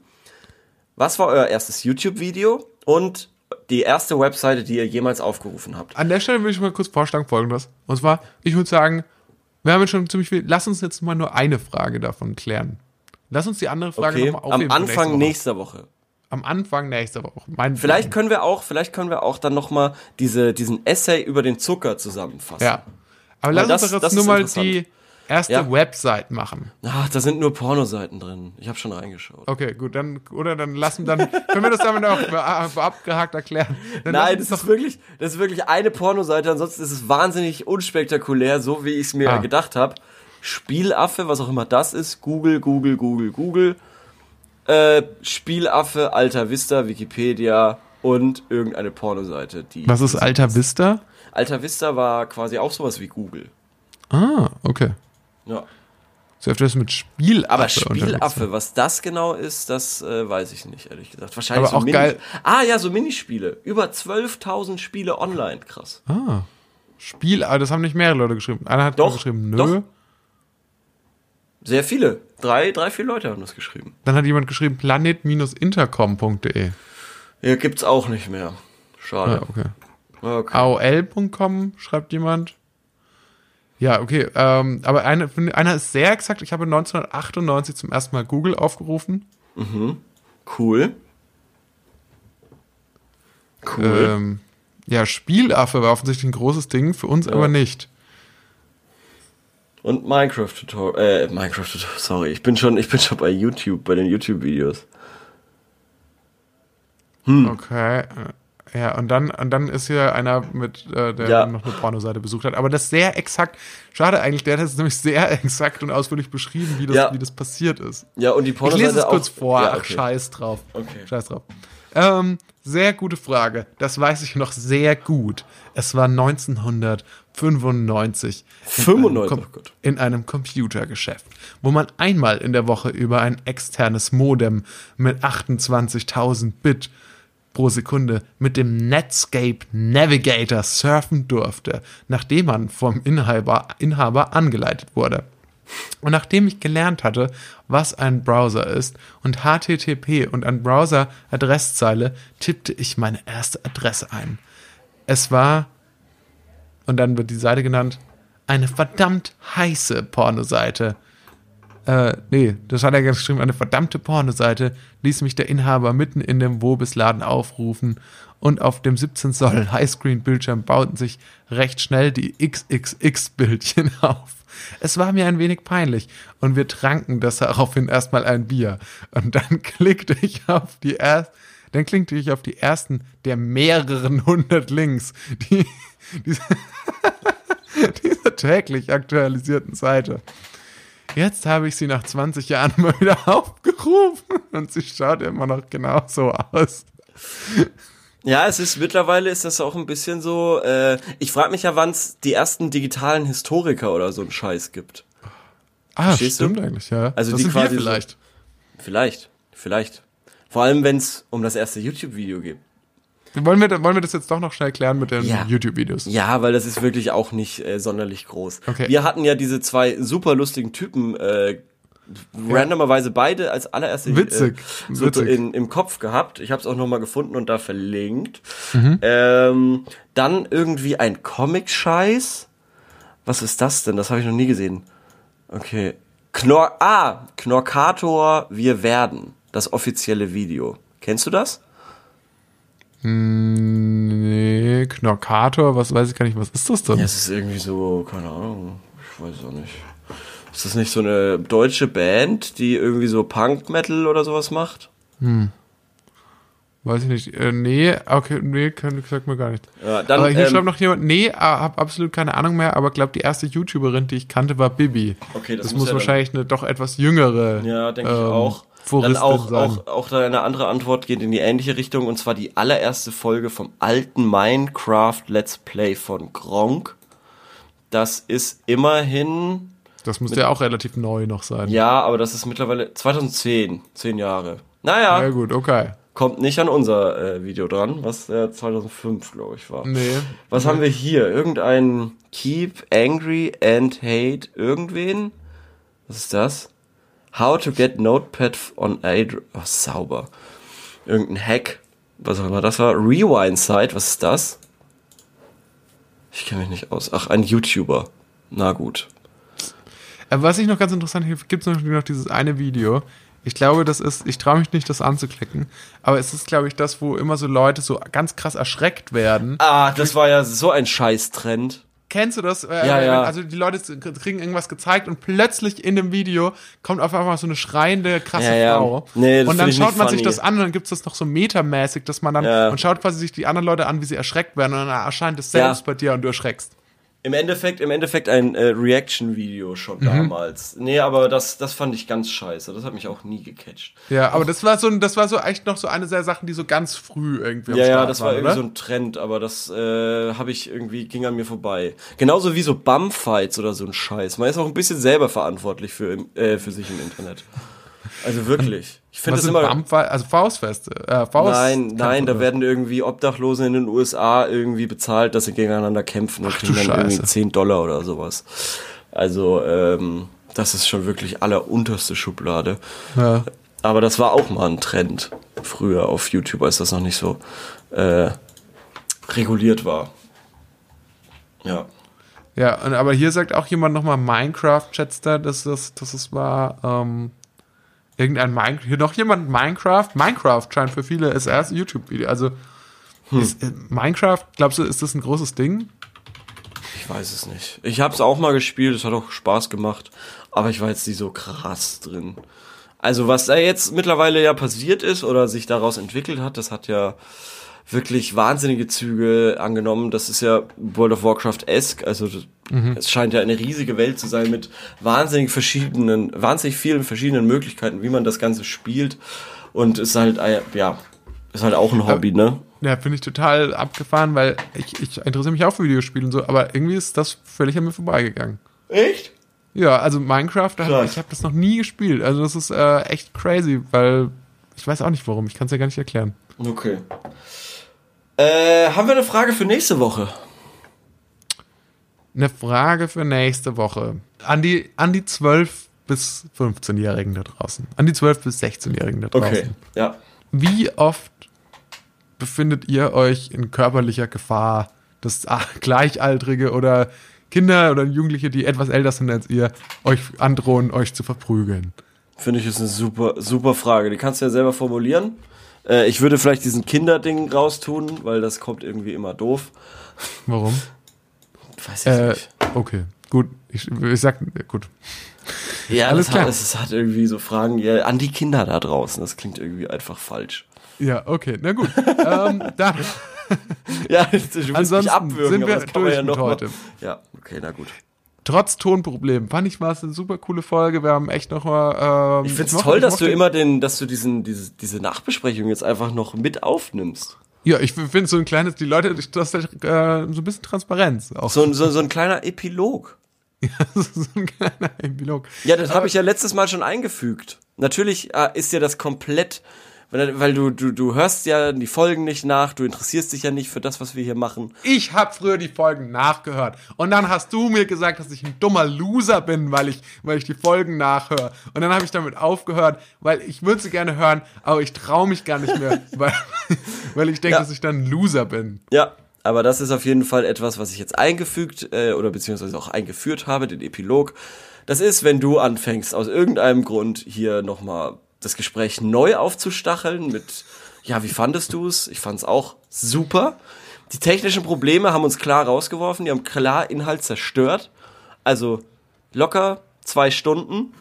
was war euer erstes YouTube-Video und die erste Webseite, die ihr jemals aufgerufen habt? an der Stelle würde ich mal kurz vorschlagen folgendes. Und zwar, ich würde sagen, wir haben jetzt schon ziemlich viel. Lass uns jetzt mal nur eine Frage davon klären. Lass uns die andere Frage Okay, nochmal am aufheben. für Anfang Woche. nächster Woche. Am Anfang nächster Woche. Mein Vielleicht können wir auch, vielleicht können wir auch dann noch mal diese, diesen Essay über den Zucker zusammenfassen. Ja. Aber lass das- uns doch jetzt nur mal die erste Ja. Website machen. Ach, da sind nur Pornoseiten drin. Ich habe schon reingeschaut. Okay, gut, dann, oder dann lassen, dann können wir das damit auch be- abgehakt erklären. Dann Nein, das ist wirklich, das ist wirklich eine Pornoseite, ansonsten ist es wahnsinnig unspektakulär, so wie ich es mir Ah. gedacht habe. Spielaffe, was auch immer das ist, Google, Google, Google, Google. Äh, Spielaffe, Alta Vista, Wikipedia und irgendeine Pornoseite. Die Was ist Alta Vista? Alta Vista war quasi auch sowas wie Google. Ah, okay. Ja. So öfters mit Spielaffe. Aber. Spielaffe, was das genau ist, das äh, weiß ich nicht, ehrlich gesagt. Wahrscheinlich Aber so auch Mini geil- Ah ja, so Minispiele. Über 12.000 Spiele online, krass. Ah. Spiel, aber das haben nicht mehrere Leute geschrieben. Einer hat Doch, geschrieben, nö. doch. Sehr viele. Drei, drei, vier Leute haben das geschrieben. Dann hat jemand geschrieben, planet-intercom.de. Ja, gibt's auch nicht mehr. Ah, Schade. okay. Okay. AOL.com schreibt jemand. Ja, okay. Ähm, aber eine, einer ist sehr exakt. Ich habe 1998 zum ersten Mal Google aufgerufen. Cool. Cool. Ähm, ja, Spielaffe war offensichtlich ein großes Ding, für uns aber nicht. Und Minecraft Tutorial, äh, Minecraft Tutorial, sorry, ich bin schon, ich bin schon bei YouTube, bei den YouTube-Videos. Hm. Okay. äh, Ja, und dann, und dann ist hier einer mit, äh, der Ja. noch eine Pornoseite besucht hat. Aber das sehr exakt, schade eigentlich, der hat es nämlich sehr exakt und ausführlich beschrieben, wie das, Ja. wie das passiert ist. Ja, und die Ich Pornoseite lese es kurz vor. Ja, Ach, okay. scheiß drauf. Okay. Scheiß drauf. Ähm, sehr gute Frage. Das weiß ich noch sehr gut. Es war 1995. in 95, einem oh Gott. In einem Computergeschäft, wo man einmal in der Woche über ein externes Modem mit 28.000 Bit pro Sekunde mit dem Netscape Navigator surfen durfte, nachdem man vom Inhaber, Inhaber angeleitet wurde. Und nachdem ich gelernt hatte, was ein Browser ist und HTTP und ein Browser-Adresszeile, tippte ich meine erste Adresse ein. Es war, und dann wird die Seite genannt, eine verdammt heiße Pornoseite. Äh, nee, das hat er ganz geschrieben, eine verdammte Pornoseite ließ mich der Inhaber mitten in dem Wobisladen aufrufen und auf dem 17 Zoll Highscreen-Bildschirm bauten sich recht schnell die XXX-Bildchen auf. Es war mir ein wenig peinlich und wir tranken daraufhin erstmal ein Bier. Und dann klickte ich auf die erst, dann klickte ich auf die ersten der mehreren hundert Links, die diese, dieser täglich aktualisierten Seite. Jetzt habe ich sie nach 20 Jahren mal wieder aufgerufen und sie schaut immer noch genauso aus. Ja, es ist mittlerweile ist das auch ein bisschen so. Äh, ich frage mich ja, wann es die ersten digitalen Historiker oder so einen Scheiß gibt. Ah, Verstehst du? stimmt eigentlich, ja. Also das die quasi so- vielleicht. Vielleicht, vielleicht. Vor allem, wenn es um das erste YouTube-Video geht. Wollen wir, wollen wir das jetzt doch noch schnell klären mit den Ja. YouTube-Videos? Ja, weil das ist wirklich auch nicht äh, sonderlich groß. Okay. Wir hatten ja diese zwei super lustigen Typen äh, randomerweise beide als allererste Witzig, äh, so witzig. In, im Kopf gehabt. Ich habe es auch noch mal gefunden und da verlinkt. Mhm. Ähm, dann irgendwie ein Comic-Scheiß. Was ist das denn? Das habe ich noch nie gesehen. Okay. Knorr ah, Knorkator, wir werden. Das offizielle Video. Kennst du das? Nee, Knorkator, was weiß ich gar nicht, was ist das denn? Ja, es ist irgendwie so, keine Ahnung, ich weiß auch nicht. Ist das nicht so eine deutsche Band, die irgendwie so Punk-Metal oder sowas macht? Weiß ich nicht. Äh, nee, okay, nee, kann, sagt mir gar nicht. Ja, dann, aber hier ähm, schreibt noch jemand, nee, äh, hab absolut keine Ahnung mehr, aber glaube die erste YouTuberin, die ich kannte, war Bibi. Okay, das das, muss muss ja dann- wahrscheinlich eine doch etwas jüngere. Ja, denke ich ähm, auch. Floristin Dann auch, sein. auch, auch da eine andere Antwort geht in die ähnliche Richtung und zwar die allererste Folge vom alten Minecraft Let's Play von Gronk. Das ist immerhin, Das müsste ja auch relativ neu noch sein. ja, aber das ist mittlerweile 2010, zehn Jahre. Naja, Ja, gut, okay. kommt nicht an unser äh, Video dran, was äh, 2005, glaube ich, war. Nee. Was haben wir hier? Irgendein Keep Angry and Hate irgendwen? Was ist das? How to get Notepad on Android. Oh, sauber. Irgendein Hack. Was auch immer das war. Rewind Site. Was ist das? Ich kenne mich nicht aus. Ach, ein YouTuber. Na gut. Äh, Was ich noch ganz interessant finde, gibt es noch, noch dieses eine Video. Ich glaube, das ist, ich traue mich nicht, das anzuklicken, aber es ist, glaube ich, das, wo immer so Leute so ganz krass erschreckt werden. Ah, das war ja so ein Scheiß-Trend. Kennst du das? Äh, Ja, ja. Also die Leute kriegen irgendwas gezeigt und plötzlich in dem Video kommt auf einmal so eine schreiende, krasse Ja, ja. Frau. Nee, das und dann schaut man sich funny. das an und dann gibt's das noch so metamäßig, dass man dann und schaut quasi sich die anderen Leute an, wie sie erschreckt werden und dann erscheint es selbst bei dir und du erschreckst. Im Endeffekt, im Endeffekt ein äh, Reaction-Video schon damals. Nee, aber das, das fand ich ganz scheiße. Das hat mich auch nie gecatcht. Ja, aber das war so, ein- das war so echt noch so eine der Sachen, die so ganz früh irgendwie Ja, ja, das war waren, irgendwie oder? so ein Trend, aber das äh, habe ich irgendwie, ging an mir vorbei. Genauso wie so Bumfights oder so ein Scheiß. Man ist auch ein bisschen selber verantwortlich für, äh, für sich im Internet. Also wirklich. Ich finde das sind immer. Bump, also Faustfeste. Äh, Faust Nein, nein, da werden irgendwie Obdachlosen in den USA irgendwie bezahlt, dass sie gegeneinander kämpfen und Ach kriegen dann irgendwie Scheiße. 10 Dollar oder sowas. Also, ähm, das ist schon wirklich allerunterste Schublade. Ja. Aber das war auch mal ein Trend früher auf YouTube, als das noch nicht so äh, reguliert war. Ja. Ja, aber hier sagt auch jemand nochmal Minecraft, schätzt er, dass das, dass es war, ähm, irgendein Minecraft, hier noch jemand Minecraft, Minecraft scheint für viele erste YouTube-Video, also, Hm. ist, äh, Minecraft, glaubst du, ist das ein großes Ding? Ich weiß es nicht. Ich habe es auch mal gespielt, es hat auch Spaß gemacht, aber ich war jetzt nicht so krass drin. Also was da jetzt mittlerweile ja passiert ist oder sich daraus entwickelt hat, das hat ja wirklich wahnsinnige Züge angenommen. Das ist ja World of Warcraft-esque, also das- es scheint ja eine riesige Welt zu sein mit wahnsinnig verschiedenen, wahnsinnig vielen verschiedenen Möglichkeiten, wie man das Ganze spielt. Und ist halt, äh, ja, ist halt auch ein Hobby, ne? Ja, finde ich total abgefahren, weil ich, ich interessiere mich auch für Videospiele und so, aber irgendwie ist das völlig an mir vorbeigegangen. Echt? Ja, also Minecraft, Krass. ich habe das noch nie gespielt, also das ist äh, echt crazy, weil ich weiß auch nicht warum, ich kann es ja gar nicht erklären. Okay. Äh, haben wir eine Frage für nächste Woche? Eine Frage für nächste Woche. An die, an die 12 bis 15-Jährigen da draußen. An die 12 bis 16-Jährigen da draußen. Okay. Ja. Wie oft befindet ihr euch in körperlicher Gefahr, dass Gleichaltrige oder Kinder oder Jugendliche, die etwas älter sind als ihr, euch androhen, euch zu verprügeln? Finde ich ist eine super, super Frage. Die kannst du ja selber formulieren. Äh, ich würde vielleicht diesen Kinderding raustun, weil das kommt irgendwie immer doof. Warum? Weiß ich Äh, nicht. okay, gut. Ich, ich sag, gut. Ja, alles das klar. Hat, es hat irgendwie so Fragen ja, an die Kinder da draußen. Das klingt irgendwie einfach falsch. Ja, okay, na gut. ähm, dann, Ja, du willst mich Ansonsten abwürgen, sind aber wir durch ja noch mal- heute. Ja, okay, na gut. Trotz Tonproblem, fand ich war es eine super coole Folge. Wir haben echt noch mal. Ähm, Ich find's mochte- toll, dass du immer den, dass du diesen, diese, diese Nachbesprechung jetzt einfach noch mit aufnimmst. Ja, ich finde so ein kleines, die Leute, das ist äh, so ein bisschen Transparenz. Auch So, ein- so, so ein kleiner Epilog. so ein kleiner Epilog. Ja, das habe ich ja letztes Mal schon eingefügt. Natürlich äh, ist ja das komplett, weil, weil du, du, du hörst ja die Folgen nicht nach, du interessierst dich ja nicht für das, was wir hier machen. Ich habe früher die Folgen nachgehört und dann hast du mir gesagt, dass ich ein dummer Loser bin, weil ich, weil ich die Folgen nachhöre. Und dann habe ich damit aufgehört, weil ich würde sie gerne hören, aber ich traue mich gar nicht mehr, weil, weil ich denke, Ja. dass ich dann ein Loser bin. Ja, aber das ist auf jeden Fall etwas, was ich jetzt eingefügt äh, oder beziehungsweise auch eingeführt habe, den Epilog. Das ist, wenn du anfängst, aus irgendeinem Grund hier nochmal das Gespräch neu aufzustacheln mit, ja, wie fandest du es? Ich fand es auch super. Die technischen Probleme haben uns klar rausgeworfen, die haben klar Inhalt zerstört. Also locker zwei Stunden.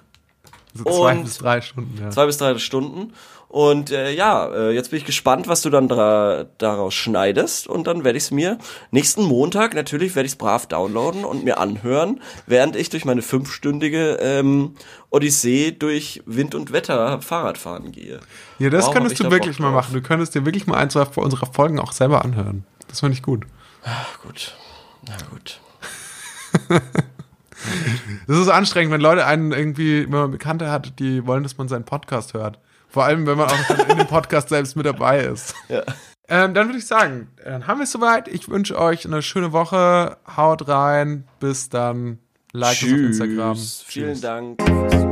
So zwei Und- bis drei Stunden, ja. Zwei bis drei Stunden. Und äh, ja, äh, jetzt bin ich gespannt, was du dann dra daraus schneidest. Und dann werde ich es mir nächsten Montag, natürlich werde ich es brav downloaden und mir anhören, während ich durch meine fünfstündige ähm, Odyssee durch Wind und Wetter Fahrradfahren gehe. Ja, das hab könntest du wirklich mal machen. Du könntest dir wirklich mal ein, zwei unserer Folgen auch selber anhören. Das finde ich gut. Ach, gut. Na gut. Das ist anstrengend, wenn Leute einen irgendwie, wenn man Bekannte hat, die wollen, dass man seinen Podcast hört. Vor allem, wenn man auch in dem Podcast selbst mit dabei ist. Ja. Ähm, dann würde ich sagen, dann haben wir es soweit. Ich wünsche euch eine schöne Woche. Haut rein. Bis dann. Like uns auf Instagram. Vielen Dank fürs Zuhören.